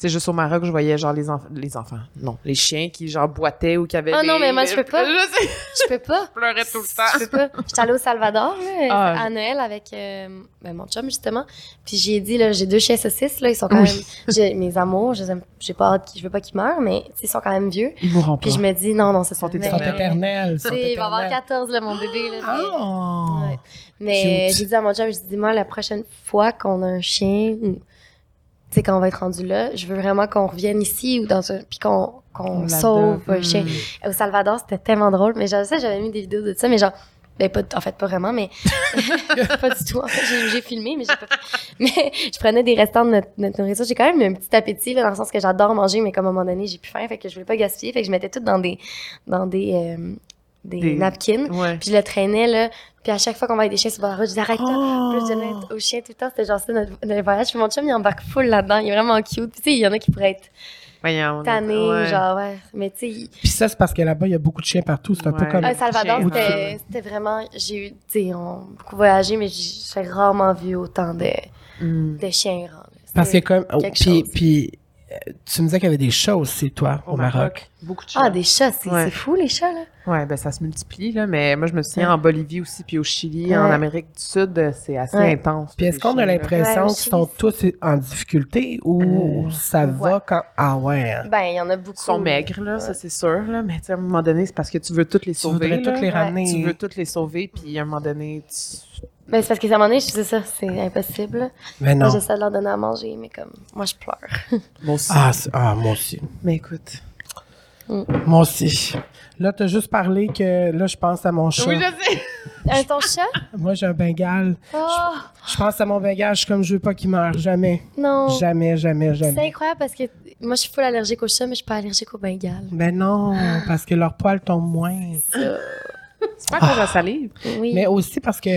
Tu sais, juste au Maroc, je voyais genre les, enf- les enfants. Non, les chiens qui genre boitaient ou qui avaient. Ah non, des- mais moi, je peux pas. *laughs* Je sais, Je peux pas. je pleurais tout le Je temps. peux pas. J'étais allée au Salvador là, Ah, à Noël avec euh, ben, mon chum justement. Puis j'ai dit là, j'ai deux chiens saucisses là, ils sont quand Oui. même j'ai mes amours, je j'ai pas hâte, qu'ils- je veux pas qu'ils meurent mais ils sont quand même vieux. Ils mourront pas. Puis je me dis non non, c'est Sont. Ils éternels. ils sont sais, il va avoir éternels. 14 là mon bébé là. mais- Ah! Ouais. Mais j'ai dit à mon chum, je dis moi la prochaine fois qu'on a un chien sais quand on va être rendu là, je veux vraiment qu'on revienne ici ou dans un puis qu'on qu'on On sauve. Mm. Au Salvador, c'était tellement drôle. Mais j'avais ça, j'avais mis des vidéos de ça, mais genre, ben pas, en fait, pas vraiment, mais *laughs* *laughs* pas du tout. En fait, j'ai, j'ai filmé, mais j'ai pas. Mais je prenais des restants de notre, notre nourriture. J'ai quand même un petit appétit, là, dans le sens que j'adore manger, mais comme à un moment donné, j'ai plus faim, fait que je voulais pas gaspiller, fait que je mettais tout dans des, dans des, euh, des, Des- napkins. Ouais. Puis je le traînais là. Puis à chaque fois qu'on voyait des chiens sur la route, je disais arrête là. Oh! Puis là, je donnais au chien tout le temps. C'était genre ça notre, notre voyage. Puis mon chum, il embarque full là-dedans. Il est vraiment cute. Puis tu sais, il y en a qui pourraient être Voyons, tannés, ouais. genre ouais. Mais tu sais, Puis ça, c'est parce que là-bas, il y a beaucoup de chiens partout. C'est un peu comme. À Salvador, Chien. c'était vraiment. J'ai eu, tu sais, on a beaucoup voyagé, mais j'ai rarement vu autant de, Mm. de chiens errants. Parce que comme. oh, puis, tu me disais qu'il y avait des chats aussi, toi, au, Maroc. Beaucoup de chats. Ah, des chats, c'est Ouais. fou, les chats, là. Ouais, ben ça se multiplie, là. Mais moi, je me souviens Ouais. en Bolivie aussi, puis au Chili, Ouais. en Amérique du Sud, euh, c'est assez Ouais. intense. Puis est-ce qu'on a l'impression Ouais, qu'ils sont tous en difficulté ou Euh, ça va quand. Ah ouais. hein? Ben, il y en a beaucoup. Ils sont maigres, là, ça c'est sûr, là. Mais tu sais, à un moment donné, c'est parce que tu veux toutes les Tu sauver. voudrais là. toutes les ramener. Tu veux toutes les sauver, puis à un moment donné, tu... Ben, c'est parce qu'à un moment donné, je disais ça, c'est impossible. Mais non. j'essaie de leur donner à manger, mais comme, moi, je pleure. *laughs* Moi aussi. Ah, c'est- ah, moi aussi. Mais écoute. Moi aussi. Là, t'as juste parlé que là, je pense à mon chat. Oui, je sais. *laughs* Euh, ton chat? Moi, j'ai un bengale. Oh, Je pense à mon bengale, je suis comme je veux pas qu'il meure. Jamais. non. Jamais, jamais, C'est jamais. incroyable parce que moi, je suis full allergique aux chats, mais je suis pas allergique aux bengales. Ben non, parce que leurs poils tombent moins. C'est pas de la salive. Oui. Mais aussi parce que.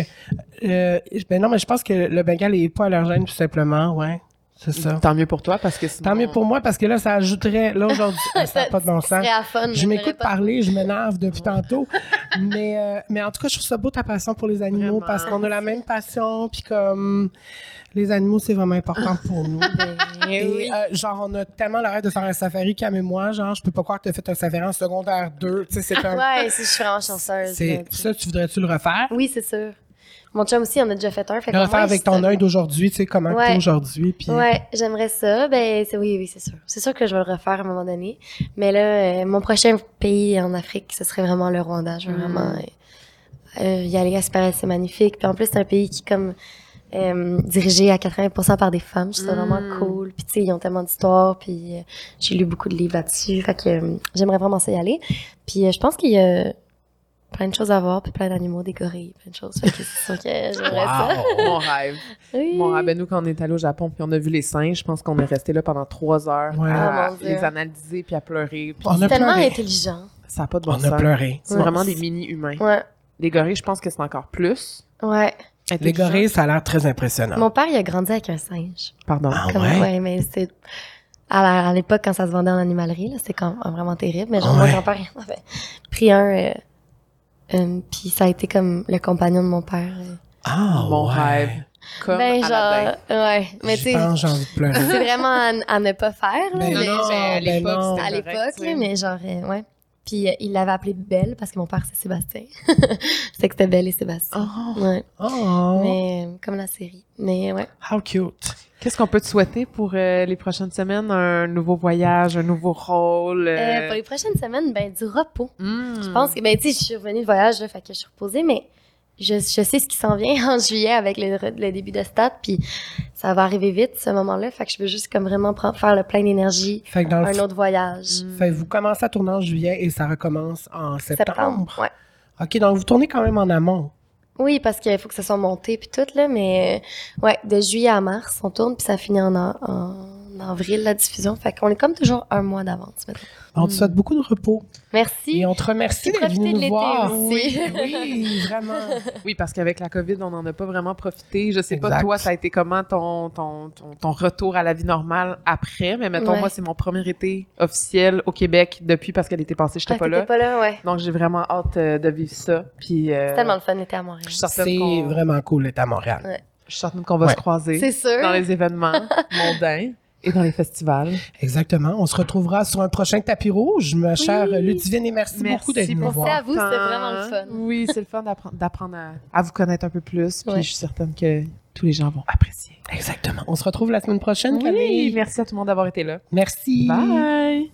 euh, ben non, mais je pense que le bengale est pas allergène, tout simplement, ouais. C'est ça. Tant mieux pour toi, parce que sinon... Tant mieux pour moi parce que là, ça ajouterait. Là, aujourd'hui, *laughs* ça n'a pas de bon Ce sens. fun, Je m'écoute parler, je m'énerve depuis tantôt. Mais, euh, mais en tout cas, je trouve ça beau ta passion pour les animaux Vraiment. parce qu'on a la même passion. Puis comme les animaux, c'est vraiment important pour nous. *laughs* Ben Et, oui. euh, genre, on a tellement l'arrêt de faire un safari, Cam et moi. Genre, je peux pas croire que tu as fait un safari en secondaire 2. Tu sais, c'est un. Ouais, c'est- je suis vraiment chanceuse. c'est, ça, tu voudrais-tu le refaire? Oui, c'est sûr. Mon chum aussi, on a déjà fait un. Fait Le refaire avec ton œil d'aujourd'hui, tu sais, comment Ouais. tu es aujourd'hui. Puis... Ouais, j'aimerais ça. Ben, c'est, oui, oui, c'est sûr. C'est sûr que je vais le refaire à un moment donné. Mais là, euh, mon prochain pays en Afrique, ce serait vraiment le Rwanda. Je veux Mm. vraiment euh, euh, y aller. C'est magnifique. Puis en plus, c'est un pays qui comme euh, dirigé à 80% par des femmes. Je trouve ça vraiment Mm. cool. Puis tu sais, ils ont tellement d'histoires. Puis euh, j'ai lu beaucoup de livres là-dessus. Fait que euh, j'aimerais vraiment ça y aller. Puis euh, je pense qu'il y a plein de choses à voir, puis plein d'animaux, des gorilles, plein de choses. Fait que c'est sûr que j'aimerais ça. Mon *laughs* rêve. Oui. Mon rêve. Ben, nous, quand on est allé au Japon, puis on a vu les singes, je pense qu'on est resté là pendant trois heures Ouais. à Oh, les analyser puis à pleurer. Puis On a tellement pleuré. intelligent. ça n'a pas de bon On a sens. pleuré. C'est Ouais. vraiment des mini-humains. Ouais. Les gorilles, je pense que c'est encore plus. Ouais. Les gorilles, ça a l'air très impressionnant. Mon père, il a grandi avec un singe. Pardon. Ah Comme- ouais? mais c'est. À l'époque, quand ça se vendait en animalerie, là, c'était quand vraiment terrible. Mais genre, Ouais. mon grand-père, il en avait pris un. euh, euh, puis ça a été comme le compagnon de mon père. euh. Ah, Mon ouais. rêve. Comme ben, Aladdin. genre. Ouais. Mais tu sais, pense, j'ai envie de pleurer. c'est vraiment à, à ne pas faire, là. Ben mais non, genre, à ben l'époque, non. c'était à l'époque, mais genre, euh, ouais. Puis euh, il l'avait appelé Belle parce que mon père, c'est Sébastien. *laughs* c'est que c'était Belle et Sébastien. Oh. Ouais. Oh, Mais euh, comme la série. Mais ouais. how cute. Qu'est-ce qu'on peut te souhaiter pour euh, les prochaines semaines? Un nouveau voyage, un nouveau rôle? Euh, euh, pour les prochaines semaines, ben, du repos. hmm. Je pense que, ben, tu sais, je suis revenue de voyage, là, fait que je suis reposée, mais je, je sais ce qui s'en vient *laughs* en juillet avec le, le début de stade, puis ça va arriver vite, ce moment-là. Fait que je veux juste comme vraiment prendre- faire le plein d'énergie, un autre voyage. Hmm. Fait que vous commencez à tourner en juillet et ça recommence en septembre. Septembre. Ouais. OK, donc vous tournez quand même en amont. Oui, parce qu'il faut que ça soit monté puis tout, là, mais ouais, de juillet à mars, on tourne, puis ça finit en, en, en avril, la diffusion. Fait qu'on est comme toujours un mois d'avance, maintenant. On te souhaite beaucoup de repos. Merci. Et on te remercie d'être venu de nous l'été voir. aussi. Oui, oui, vraiment. *laughs* Oui, parce qu'avec la COVID, on n'en a pas vraiment profité. Je sais pas, toi, ça a été comment ton, ton, ton, ton retour à la vie normale après? Mais mettons, Ouais. moi, c'est mon premier été officiel au Québec depuis parce qu'elle était passée, j'étais Ah, pas là. pas là, ouais. Donc, j'ai vraiment hâte euh, de vivre ça. Puis, euh, C'est tellement le fun d'été à Montréal. je suis certaine C'est qu'on vraiment cool d'être à Montréal. je suis certaine qu'on va Ouais. se croiser dans les *laughs* événements mondains et dans les festivals. Exactement. On se retrouvera sur un prochain tapis rouge, ma chère Oui. Ludivine, et merci, Merci beaucoup d'être venue nous pour Merci voir. à vous, c'était vraiment le fun. Oui, c'est le fun d'apprendre d'apprendre à, à vous connaître un peu plus. Puis, Ouais. je suis certaine que tous les gens vont apprécier. Exactement. On se retrouve la semaine prochaine, Oui, Camille. merci à tout le monde d'avoir été là. Merci. Bye!